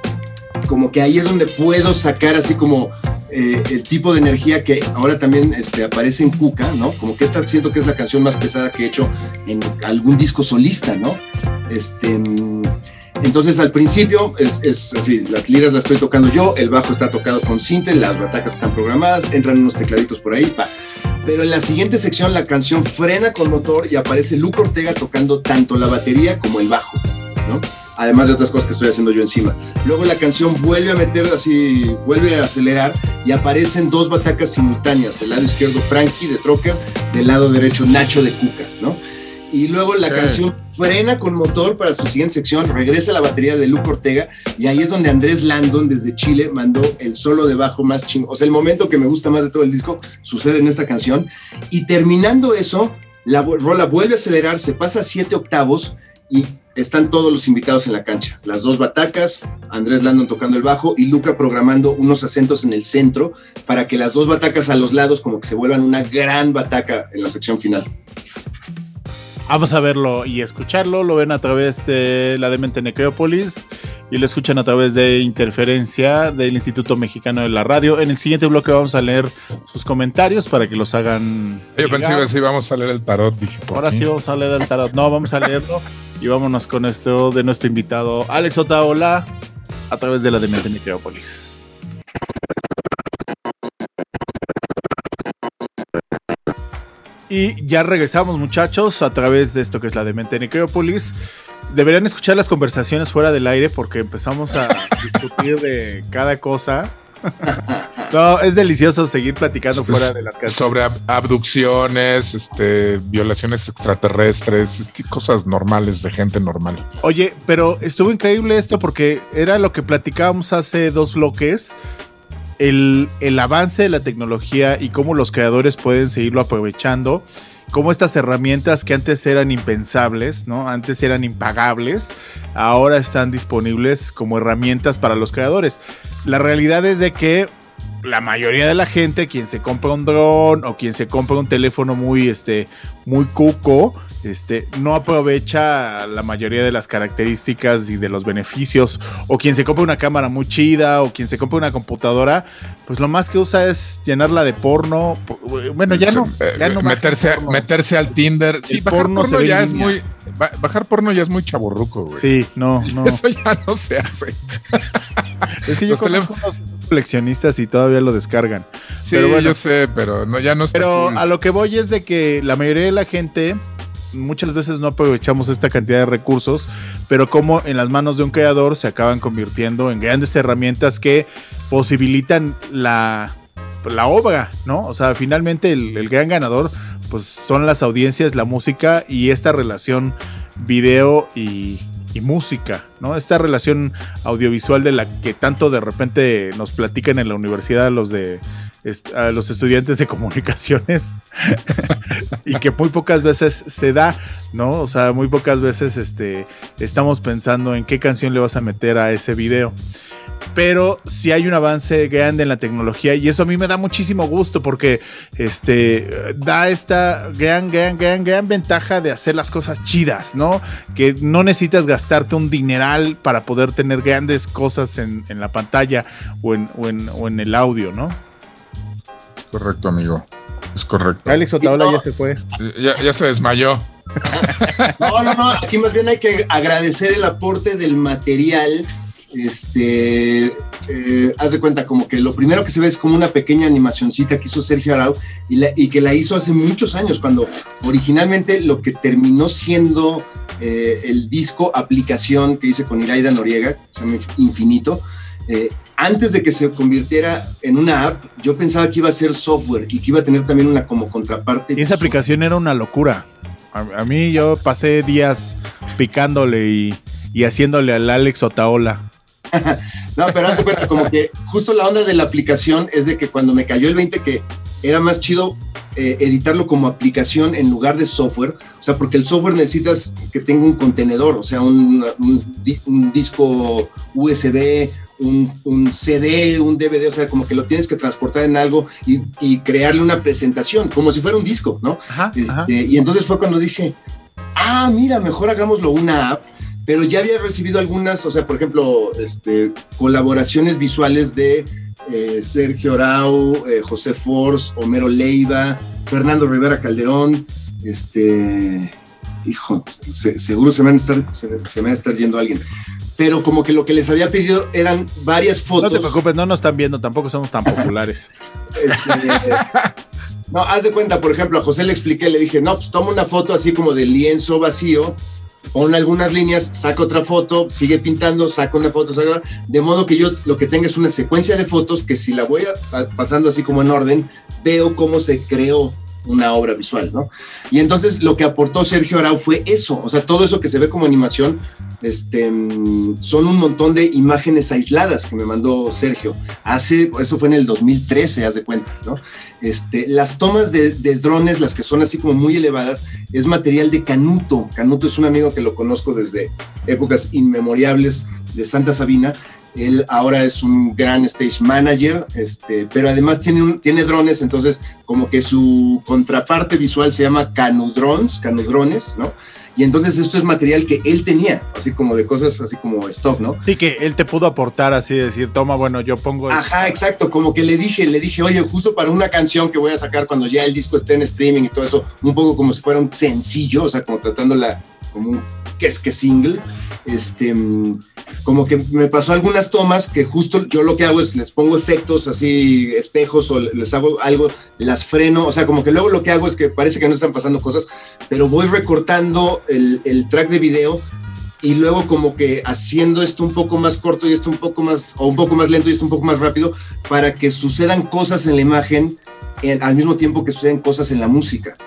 como que ahí es donde puedo sacar así como eh, el tipo de energía que ahora también este, aparece en Cuca, ¿no? Como que esta siento que es la canción más pesada que he hecho en algún disco solista, ¿no? Este, entonces al principio es, es, así, las liras las estoy tocando yo, el bajo está tocado con cinte, las batacas están programadas, entran unos tecladitos por ahí, pa. Pero en la siguiente sección la canción frena con motor y aparece Luke Ortega tocando tanto la batería como el bajo, ¿no? Además de otras cosas que estoy haciendo yo encima. Luego la canción vuelve a meter así, vuelve a acelerar y aparecen dos batacas simultáneas, del lado izquierdo Frankie de Trocker, del lado derecho Nacho de Cuca, ¿no? Y luego la canción frena con motor para su siguiente sección, regresa la batería de Luke Ortega y ahí es donde Andrés Landon desde Chile mandó el solo de bajo más chingo. O sea, el momento que me gusta más de todo el disco sucede en esta canción. Y terminando eso, la rola vuelve a acelerar, se pasa siete octavos y están todos los invitados en la cancha. Las dos batacas, Andrés Landon tocando el bajo y Luca programando unos acentos en el centro para que las dos batacas a los lados como que se vuelvan una gran bataca en la sección final. Vamos a verlo y escucharlo. Lo ven a través de la Demente Necrópolis y lo escuchan a través de Interferencia del Instituto Mexicano de la Radio. En el siguiente bloque vamos a leer sus comentarios para que los hagan. Yo pensé que sí vamos a leer el tarot. Dije, Ahora sí vamos a leer el tarot. No, vamos a leerlo y vámonos con esto de nuestro invitado Alex Otaola a través de la Demente Necrópolis. Y ya regresamos, muchachos, a través de esto que es la Demente Necrópolis. Deberían escuchar las conversaciones fuera del aire porque empezamos a [LAUGHS] discutir de cada cosa. No, es delicioso seguir platicando fuera de las casas. Sobre abducciones, este, violaciones extraterrestres, este, cosas normales de gente normal. Oye, pero estuvo increíble esto porque era lo que platicábamos hace dos bloques el, avance de la tecnología y cómo los creadores pueden seguirlo aprovechando cómo estas herramientas que antes eran impensables, ¿no? Antes eran impagables, ahora están disponibles como herramientas para los creadores. La realidad es de que la mayoría de la gente, quien se compra un dron o quien se compra un teléfono muy, este, muy cuco, este, no aprovecha la mayoría de las características y de los beneficios. O quien se compra una cámara muy chida o quien se compra una computadora, pues lo más que usa es llenarla de porno. Bueno, ya no. Eh, meterse, meterse al Tinder. Sí, bajar porno, ya es muy. Bajar porno ya es muy chaborruco, güey. Sí, no, [LAUGHS] no. Eso ya no se hace. Es que yo conozco coleccionistas y todavía lo descargan. Sí, pero yo sé, pero no, ya no está Pero a lo que voy es de que la mayoría de la gente muchas veces no aprovechamos esta cantidad de recursos, pero como en las manos de un creador se acaban convirtiendo en grandes herramientas que posibilitan la, la obra, ¿no? O sea, finalmente el, el gran ganador pues son las audiencias, la música y esta relación video y, y música, ¿no? Esta relación audiovisual de la que tanto de repente nos platican en la universidad los de a los estudiantes de [LAUGHS] comunicaciones y que muy pocas veces se da, ¿no? O sea, muy pocas veces este, estamos pensando en qué canción le vas a meter a ese video pero sí hay un avance grande en la tecnología y eso a mí me da muchísimo gusto porque este da esta gran, gran, gran, gran ventaja de hacer las cosas chidas, ¿no? Que no necesitas gastarte un dineral para poder tener grandes cosas en, la pantalla o en, o en, el audio, ¿no? Correcto, amigo. Es correcto. Alex Otaola ya se fue. Ya, ya se desmayó. [LAUGHS] no, no, no. Aquí más bien hay que agradecer el aporte del material este, eh, haz de cuenta, como que lo primero que se ve es como una pequeña animacioncita que hizo Sergio Arau y, que la hizo hace muchos años, cuando originalmente lo que terminó siendo eh, el disco aplicación que hice con Iraida Noriega, se llama Infinito, eh, antes de que se convirtiera en una app, yo pensaba que iba a ser software y que iba a tener también una como contraparte. Y esa aplicación era una locura. A, mí yo pasé días picándole y, y haciéndole al Alex Otaola. [LAUGHS] no, pero haz de cuenta, como que justo la onda de la aplicación es de que cuando me cayó el 20 que era más chido eh, editarlo como aplicación en lugar de software, o sea, porque el software necesitas que tenga un contenedor, o sea, un, disco USB, un, CD, un DVD, o sea, como que lo tienes que transportar en algo y, crearle una presentación, como si fuera un disco, ¿no? Este, y entonces fue cuando dije, ah, mira, mejor hagámoslo una app pero ya había recibido algunas, o sea, por ejemplo, este, colaboraciones visuales de eh, Sergio Arau, eh, José Force, Homero Leiva, Fernando Rivera Calderón, este, hijo, seguro se me, van a estar, se, me a estar yendo alguien. Pero como que lo que les había pedido eran varias fotos. No te preocupes, no nos están viendo, tampoco somos tan populares. [LAUGHS] Este, no, haz de cuenta, por ejemplo, a José le expliqué, le dije, no, pues toma una foto así como de lienzo vacío pon algunas líneas, saca otra foto, sigue pintando, saca una foto, saca, de modo que yo lo que tenga es una secuencia de fotos que si la voy pasando así como en orden, veo cómo se creó una obra visual, ¿no? Y entonces lo que aportó Sergio Arau fue eso, o sea, todo eso que se ve como animación, este, son un montón de imágenes aisladas que me mandó Sergio. Hace, eso fue en el 2013, haz de cuenta, ¿no? Este, las tomas de, de, drones, las que son así como muy elevadas, es material de Canuto. Canuto es un amigo que lo conozco desde épocas inmemoriales de Santa Sabina él ahora es un gran stage manager, este, pero además tiene, tiene drones, entonces como que su contraparte visual se llama Canudrones, Canudrones, ¿no? Y entonces esto es material que él tenía, así como de cosas así como stock, ¿no? Sí, que él te pudo aportar así, decir, toma, bueno, yo pongo... Ajá, exacto, como que le dije, le dije, oye, justo para una canción que voy a sacar cuando ya el disco esté en streaming y todo eso, un poco como si fuera un sencillo, o sea, como tratándola como un que es que single, este, como que me pasó algunas tomas que justo yo lo que hago es les pongo efectos así, espejos o les hago algo, las freno, o sea, como que luego lo que hago es que parece que no están pasando cosas, pero voy recortando el, el track de video y luego como que haciendo esto un poco más corto y esto un poco más, o un poco más lento y esto un poco más rápido, para que sucedan cosas en la imagen al mismo tiempo que suceden cosas en la música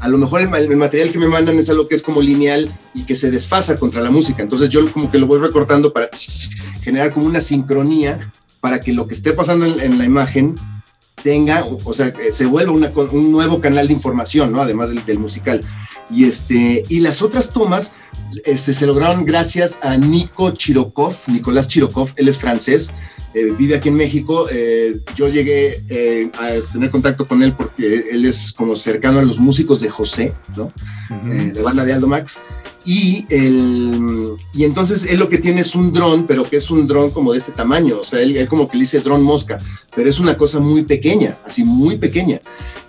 a lo mejor el, material que me mandan es algo que es como lineal y que se desfasa contra la música. Entonces yo como que lo voy recortando para [TSK] generar como una sincronía para que lo que esté pasando en, la imagen tenga, o sea, se vuelva un nuevo canal de información, ¿no? Además del, musical. Y, este, y las otras tomas este, se lograron gracias a Nico Chirokov, Nicolás Chirokov, él es francés, eh, vive aquí en México. Eh, yo llegué eh, a tener contacto con él porque él es como cercano a los músicos de José, ¿no? de banda de Aldo Max. Y, el, y entonces él lo que tiene es un dron, pero que es un dron como de este tamaño. O sea, él, él, como que le dice dron mosca, pero es una cosa muy pequeña, así muy pequeña.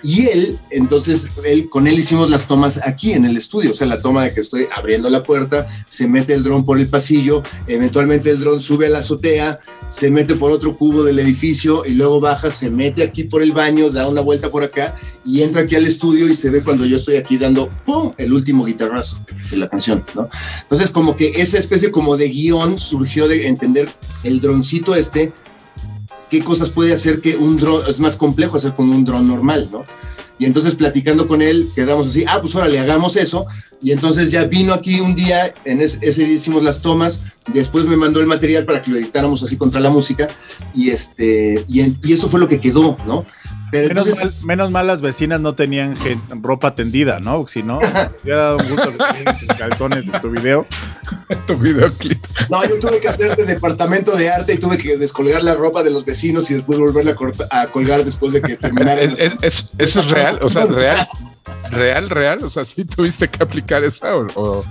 Y él, entonces, él, con él hicimos las tomas aquí en el estudio. O sea, la toma de que estoy abriendo la puerta, se mete el dron por el pasillo, eventualmente el dron sube a la azotea, se mete por otro cubo del edificio y luego baja, se mete aquí por el baño, da una vuelta por acá y entra aquí al estudio y se ve cuando yo estoy aquí dando ¡pum! el último guitarrazo de la canción, Entonces como que esa especie como de guion surgió de entender el droncito este, qué cosas puede hacer que un dron, es más complejo hacer con un dron normal, ¿no? Y entonces platicando con él, quedamos así, ah, pues ahora le hagamos eso. Y entonces ya vino aquí un día, en ese, día hicimos las tomas, después me mandó el material para que lo editáramos así contra la música. Y, este, y eso fue lo que quedó, ¿no? Menos, mal, las vecinas no tenían ropa tendida, ¿no? Si no, hubiera dado un gusto que sus calzones en tu video. [LAUGHS] tu videoclip. No, yo tuve que hacer de departamento de arte y tuve que descolgar la ropa de los vecinos y después volverla a, colgar después de que terminara. ¿Es, ¿Eso es real? O sea, real. [LAUGHS] ¿Real, real? O sea, ¿sí tuviste que aplicar esa o,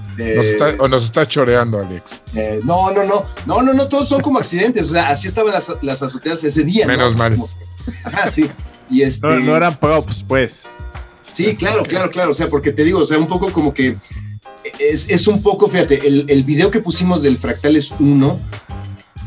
nos, está, choreando, Alex? Eh, no, no, no. No, no, no, todos son como accidentes. O sea, así estaban las, las azoteas ese día. Menos mal. ajá, sí. Y este, no, eran props, pues. Sí, claro, claro, claro. O sea, porque te digo, o sea, un poco como que es, es un poco, fíjate, el, el, video que pusimos del Fractales 1,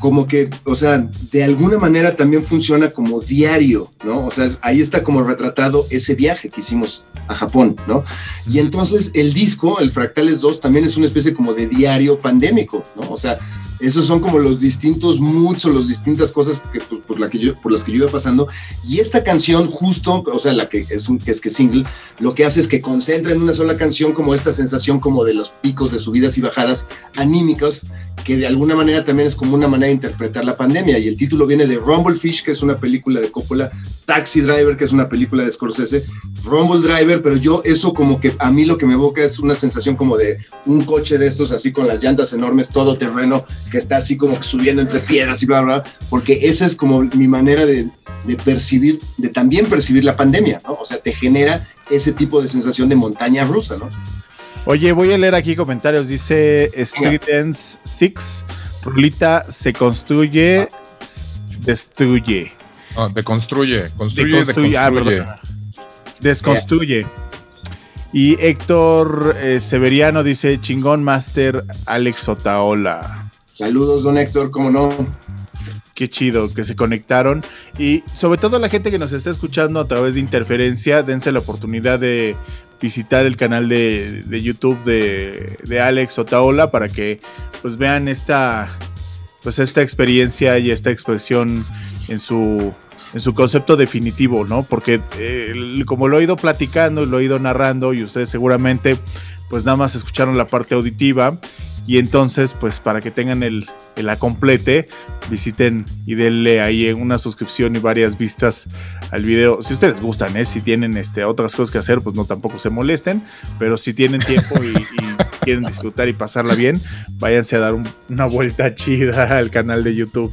como que, o sea, de alguna manera también funciona como diario, ¿no? O sea, ahí está como retratado ese viaje que hicimos a Japón, ¿no? Y entonces el disco, el Fractales 2, también es una especie como de diario pandémico, ¿no? O sea, Esos son como los distintos muchos, las distintas cosas que, pues, por, la que yo, por las que yo iba pasando. Y esta canción, justo, o sea, la que es un que es que single, lo que hace es que concentra en una sola canción como esta sensación como de los picos de subidas y bajadas anímicos, que de alguna manera también es como una manera de interpretar la pandemia. Y el título viene de Rumble Fish, que es una película de Coppola, Taxi Driver, que es una película de Scorsese, Rumble Driver, pero yo eso como que a mí lo que me evoca es una sensación como de un coche de estos así con las llantas enormes, todo terreno, que está así como subiendo entre piedras y bla, bla, porque esa es como mi manera de, percibir, de también percibir la pandemia, ¿no? O sea, te genera ese tipo de sensación de montaña rusa, ¿no? Oye, voy a leer aquí comentarios. Dice Street Dance 6, Rulita se construye, destruye. No, deconstruye, construye, deconstruye. Ah, desconstruye. Y Héctor eh, Severiano dice, chingón master Alex Otaola. Saludos, don Héctor, ¿cómo no? Qué chido que se conectaron. Y sobre todo la gente que nos está escuchando a través de interferencia, dense la oportunidad de visitar el canal de, YouTube de, de, Alex Otaola para que pues vean esta, pues esta experiencia y esta expresión en su en su concepto definitivo, ¿no? Porque eh, como lo he ido platicando y lo he ido narrando y ustedes seguramente pues nada más escucharon la parte auditiva y entonces pues para que tengan el, la complete, visiten y denle ahí una suscripción y varias vistas al video. Si ustedes gustan, ¿eh? si tienen este, otras cosas que hacer, pues no tampoco se molesten, pero si tienen tiempo y, quieren disfrutar y pasarla bien, váyanse a dar una vuelta chida al canal de YouTube.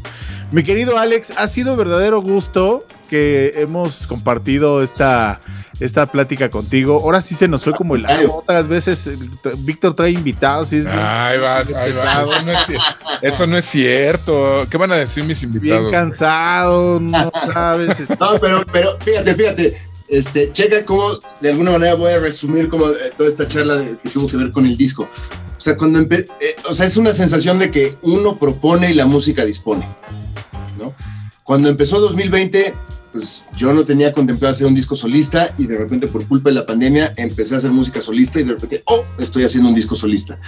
Mi querido Alex, ha sido verdadero gusto que hemos compartido esta, esta plática contigo. Ahora sí se nos fue como el Otras veces eh, Víctor trae invitados. Y es ay, vas, ay, vas. Eso, no es, cierto. ¿Qué van a decir mis invitados? Bien cansado, no sabes. [LAUGHS] no, pero, pero fíjate, fíjate. Este, checa cómo, de alguna manera voy a resumir como eh, toda esta charla que tuvo que ver con el disco. O sea, cuando eh, o sea, es una sensación de que uno propone y la música dispone, ¿no? Cuando empezó 2020, pues yo no tenía contemplado hacer un disco solista y de repente por culpa de la pandemia empecé a hacer música solista y de repente, oh, estoy haciendo un disco solista.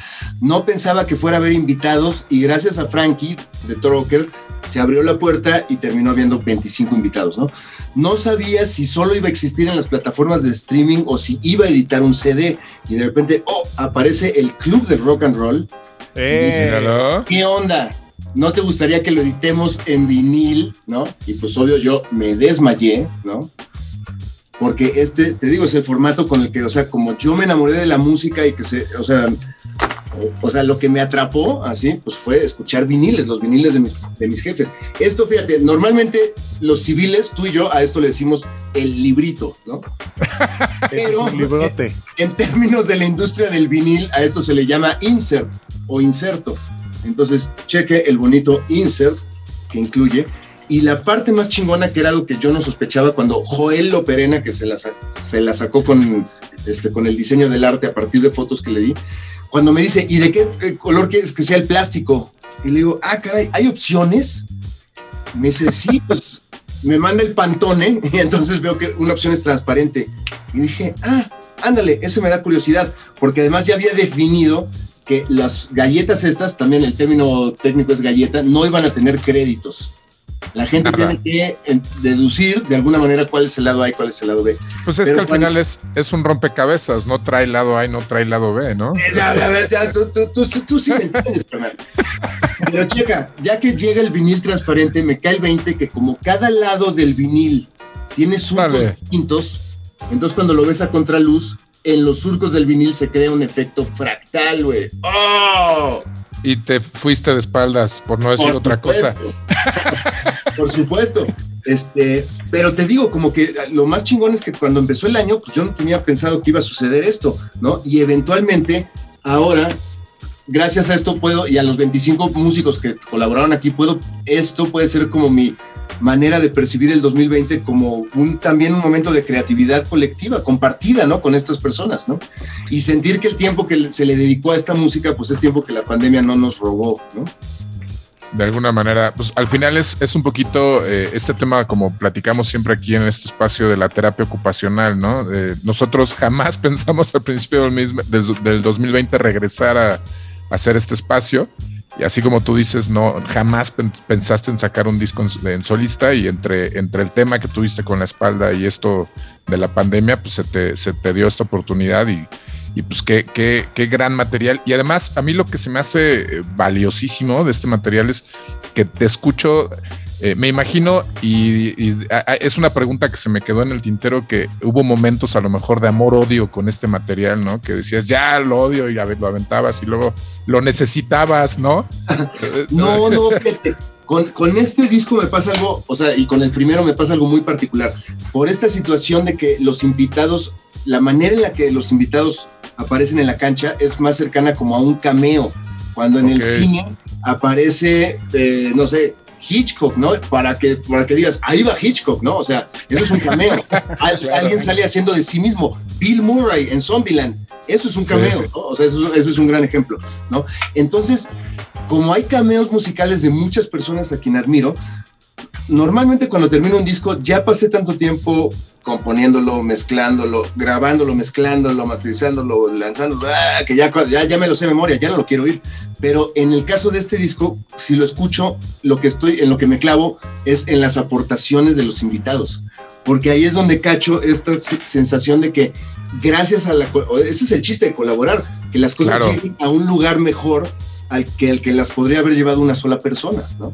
No pensaba que fuera a haber invitados y gracias a Frankie de Trocker se abrió la puerta y terminó habiendo 25 invitados, ¿no? No sabía si solo iba a existir en las plataformas de streaming o si iba a editar un CD y de repente, oh, aparece el Club del Rock and Roll. Eh. ¿Qué onda? ¿No te gustaría que lo editemos en vinil, no? Y pues obvio yo me desmayé, ¿no? Porque este, te digo, es el formato con el que, o sea, como yo me enamoré de la música y que se, o sea, o, sea, lo que me atrapó así, pues fue escuchar viniles, los viniles de mis, de mis jefes. Esto, fíjate, normalmente los civiles, tú y yo, a esto le decimos el librito, ¿no? [LAUGHS] Pero en, en términos de la industria del vinil, a esto se le llama insert o inserto. Entonces, cheque el bonito insert que incluye. Y la parte más chingona, que era algo que yo no sospechaba cuando Joel Loperena, que se la, se la sacó con, este, con el diseño del arte a partir de fotos que le di, cuando me dice, ¿y de qué color quieres que sea el plástico? Y le digo, ah, caray, ¿hay opciones? Me dice, sí, pues me manda el pantone y entonces veo que una opción es transparente. Y dije, ah, ándale, ese me da curiosidad, porque además ya había definido que las galletas estas, también el término técnico es galleta, no iban a tener créditos. La gente tiene que deducir de alguna manera cuál es el lado A y cuál es el lado B. Pues es que al final es, es un rompecabezas, no trae lado A y no trae lado B, ¿no? Eh, tú, sí me entiendes, Pero checa, ya que llega el vinil transparente, me cae el 20 que como cada lado del vinil tiene surcos distintos, entonces cuando lo ves a contraluz, en los surcos del vinil se crea un efecto fractal, güey. ¡Oh! Y te fuiste de espaldas, por no decir otra cosa. por supuesto. Este, pero te digo, como que lo más chingón es que cuando empezó el año, pues yo no tenía pensado que iba a suceder esto, ¿no? Y eventualmente, ahora, gracias a esto puedo, y a los 25 músicos que colaboraron aquí, puedo, esto puede ser como mi, manera de percibir el 2020 como un, también un momento de creatividad colectiva, compartida, ¿no? Con estas personas, ¿no? Y sentir que el tiempo que se le dedicó a esta música, pues es tiempo que la pandemia no nos robó, ¿no? De alguna manera, pues al final es, es un poquito eh, este tema, como platicamos siempre aquí en este espacio de la terapia ocupacional, ¿no? Eh, nosotros jamás [LAUGHS] pensamos al principio del, del, del 2020 regresar a hacer este espacio y así como tú dices, no jamás pensaste en sacar un disco en, solista y entre, entre el tema que tuviste con la espalda y esto de la pandemia, pues se te, se te dio esta oportunidad y, y pues qué, qué, qué, gran material. Y además, a mí lo que se me hace eh, valiosísimo de este material es que te escucho, eh, me imagino, y, es una pregunta que se me quedó en el tintero, que hubo momentos a lo mejor de amor-odio con este material, ¿no? Que decías, ya lo odio y lo aventabas y luego lo necesitabas, ¿no? [LAUGHS] no, no, fíjate. Con, con, este disco me pasa algo, o sea, y con el primero me pasa algo muy particular. Por esta situación de que los invitados, la manera en la que los invitados aparecen en la cancha es más cercana como a un cameo, cuando en el cine aparece, eh, no sé, Hitchcock, ¿no? Para que, para que digas, ahí va Hitchcock, ¿no? O sea, eso es un cameo. [LAUGHS] Alguien sale haciendo de sí mismo. Bill Murray en Zombieland, eso es un cameo, ¿no? O sea, eso, eso, es un gran ejemplo, ¿no? Entonces, como hay cameos musicales de muchas personas a quien admiro, normalmente cuando termino un disco ya pasé tanto tiempo componiéndolo, mezclándolo, grabándolo, mezclándolo, masterizándolo, lanzándolo, ¡ah! que ya, ya, ya me lo sé de memoria, ya no lo quiero oír. Pero en el caso de este disco, si lo escucho, lo que estoy, en lo que me clavo es en las aportaciones de los invitados. Porque ahí es donde cacho esta sensación de que gracias a la... Ese es el chiste de colaborar, que las cosas lleguen a un lugar mejor al que el que las podría haber llevado una sola persona, ¿no?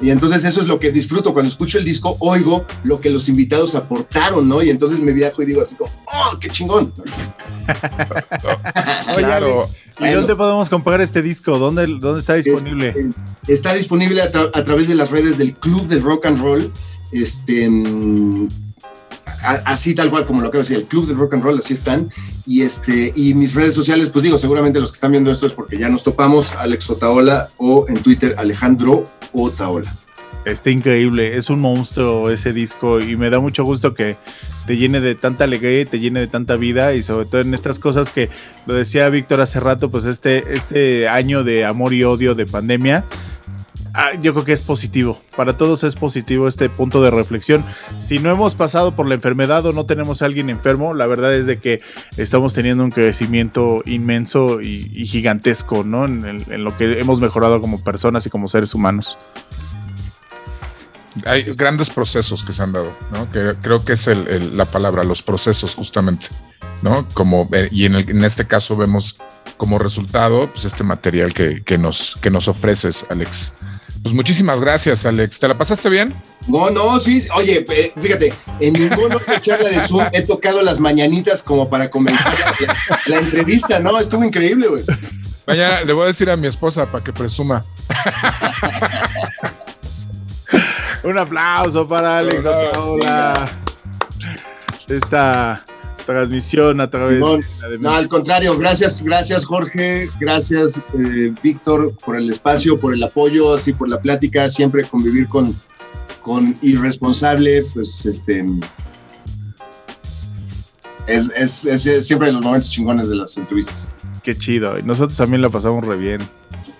Y entonces eso es lo que disfruto cuando escucho el disco, oigo lo que los invitados aportaron, ¿no? Y entonces me viajo y digo así como, ¡oh, qué chingón! [LAUGHS] claro. ¿Y dónde podemos comprar este disco? ¿Dónde, dónde está disponible? Este, está disponible a, través de las redes del Club del Rock and Roll. Este, así tal cual como lo que decir, el Club de Rock and Roll, así están. Y, este, y mis redes sociales, pues digo, seguramente los que están viendo esto es porque ya nos topamos, Alex Otaola o en Twitter Alejandro Otaola. Está increíble, es un monstruo ese disco y me da mucho gusto que te llene de tanta alegría te llene de tanta vida y sobre todo en estas cosas que lo decía Víctor hace rato, pues este, este año de amor y odio de pandemia Ah, yo creo que es positivo. Para todos es positivo este punto de reflexión. Si no hemos pasado por la enfermedad o no tenemos a alguien enfermo, la verdad es de que estamos teniendo un crecimiento inmenso y, gigantesco, ¿no? En, lo que hemos mejorado como personas y como seres humanos. Hay grandes procesos que se han dado, ¿no? Creo que es la palabra, los procesos justamente, ¿no? Como, eh, y en, en este caso vemos como resultado, pues este material que, nos, que nos ofreces, Alex. Pues muchísimas gracias, Alex. ¿Te la pasaste bien? No, no, sí. Oye, fíjate, en ninguna charla de Zoom he tocado las mañanitas como para comenzar la, entrevista, ¿no? Estuvo increíble, güey. Mañana le voy a decir a mi esposa para que presuma. Un aplauso para Alex. Hola. Esta transmisión a través no, de No, al contrario, gracias, gracias Jorge, gracias eh, Víctor por el espacio, por el apoyo, así por la plática, siempre convivir con, con irresponsable, pues este es, es, es, siempre los momentos chingones de las entrevistas. Qué chido, y nosotros también la pasamos re bien.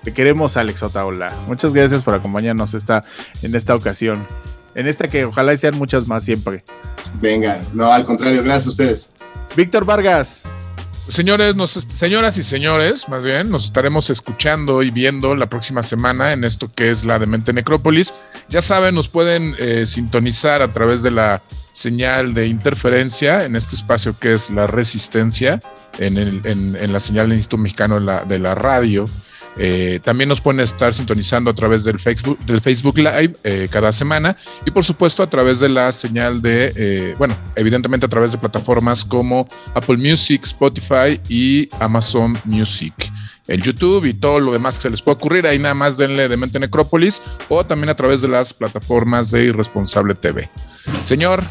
Te queremos, Alex Otaola. Muchas gracias por acompañarnos esta, en esta ocasión. En esta que ojalá sean muchas más siempre. Venga, no, al contrario, gracias a ustedes. Víctor Vargas. Señores, nos, señoras y señores, más bien, nos estaremos escuchando y viendo la próxima semana en esto que es la Demente Necrópolis. Ya saben, nos pueden eh, sintonizar a través de la señal de interferencia en este espacio que es la resistencia, en, el, en, la señal del Instituto Mexicano de la radio. Eh, también nos pueden estar sintonizando a través del Facebook, del Facebook Live eh, cada semana y por supuesto a través de la señal de, eh, bueno, evidentemente a través de plataformas como Apple Music, Spotify y Amazon Music. El YouTube y todo lo demás que se les pueda ocurrir, ahí nada más denle de Mente Necrópolis o también a través de las plataformas de Irresponsable TV. Señor,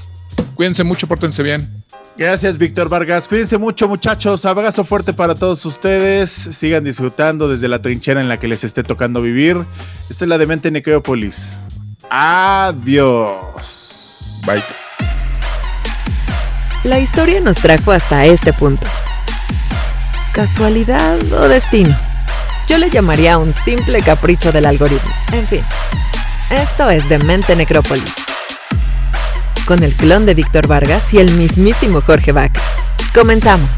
cuídense mucho, pórtense bien. Gracias, Víctor Vargas. Cuídense mucho, muchachos. Abrazo fuerte para todos ustedes. Sigan disfrutando desde la trinchera en la que les esté tocando vivir. Esta es la demente Necrópolis. Adiós. Bye. La historia nos trajo hasta este punto. ¿Casualidad o destino? Yo le llamaría un simple capricho del algoritmo. En fin, esto es Demente Necrópolis con el clon de Víctor Vargas y el mismísimo Jorge Vaca. Comenzamos.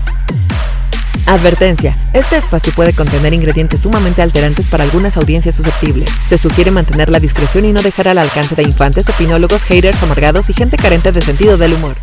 Advertencia, este espacio puede contener ingredientes sumamente alterantes para algunas audiencias susceptibles. Se sugiere mantener la discreción y no dejar al alcance de infantes, opinólogos, haters, amargados y gente carente de sentido del humor.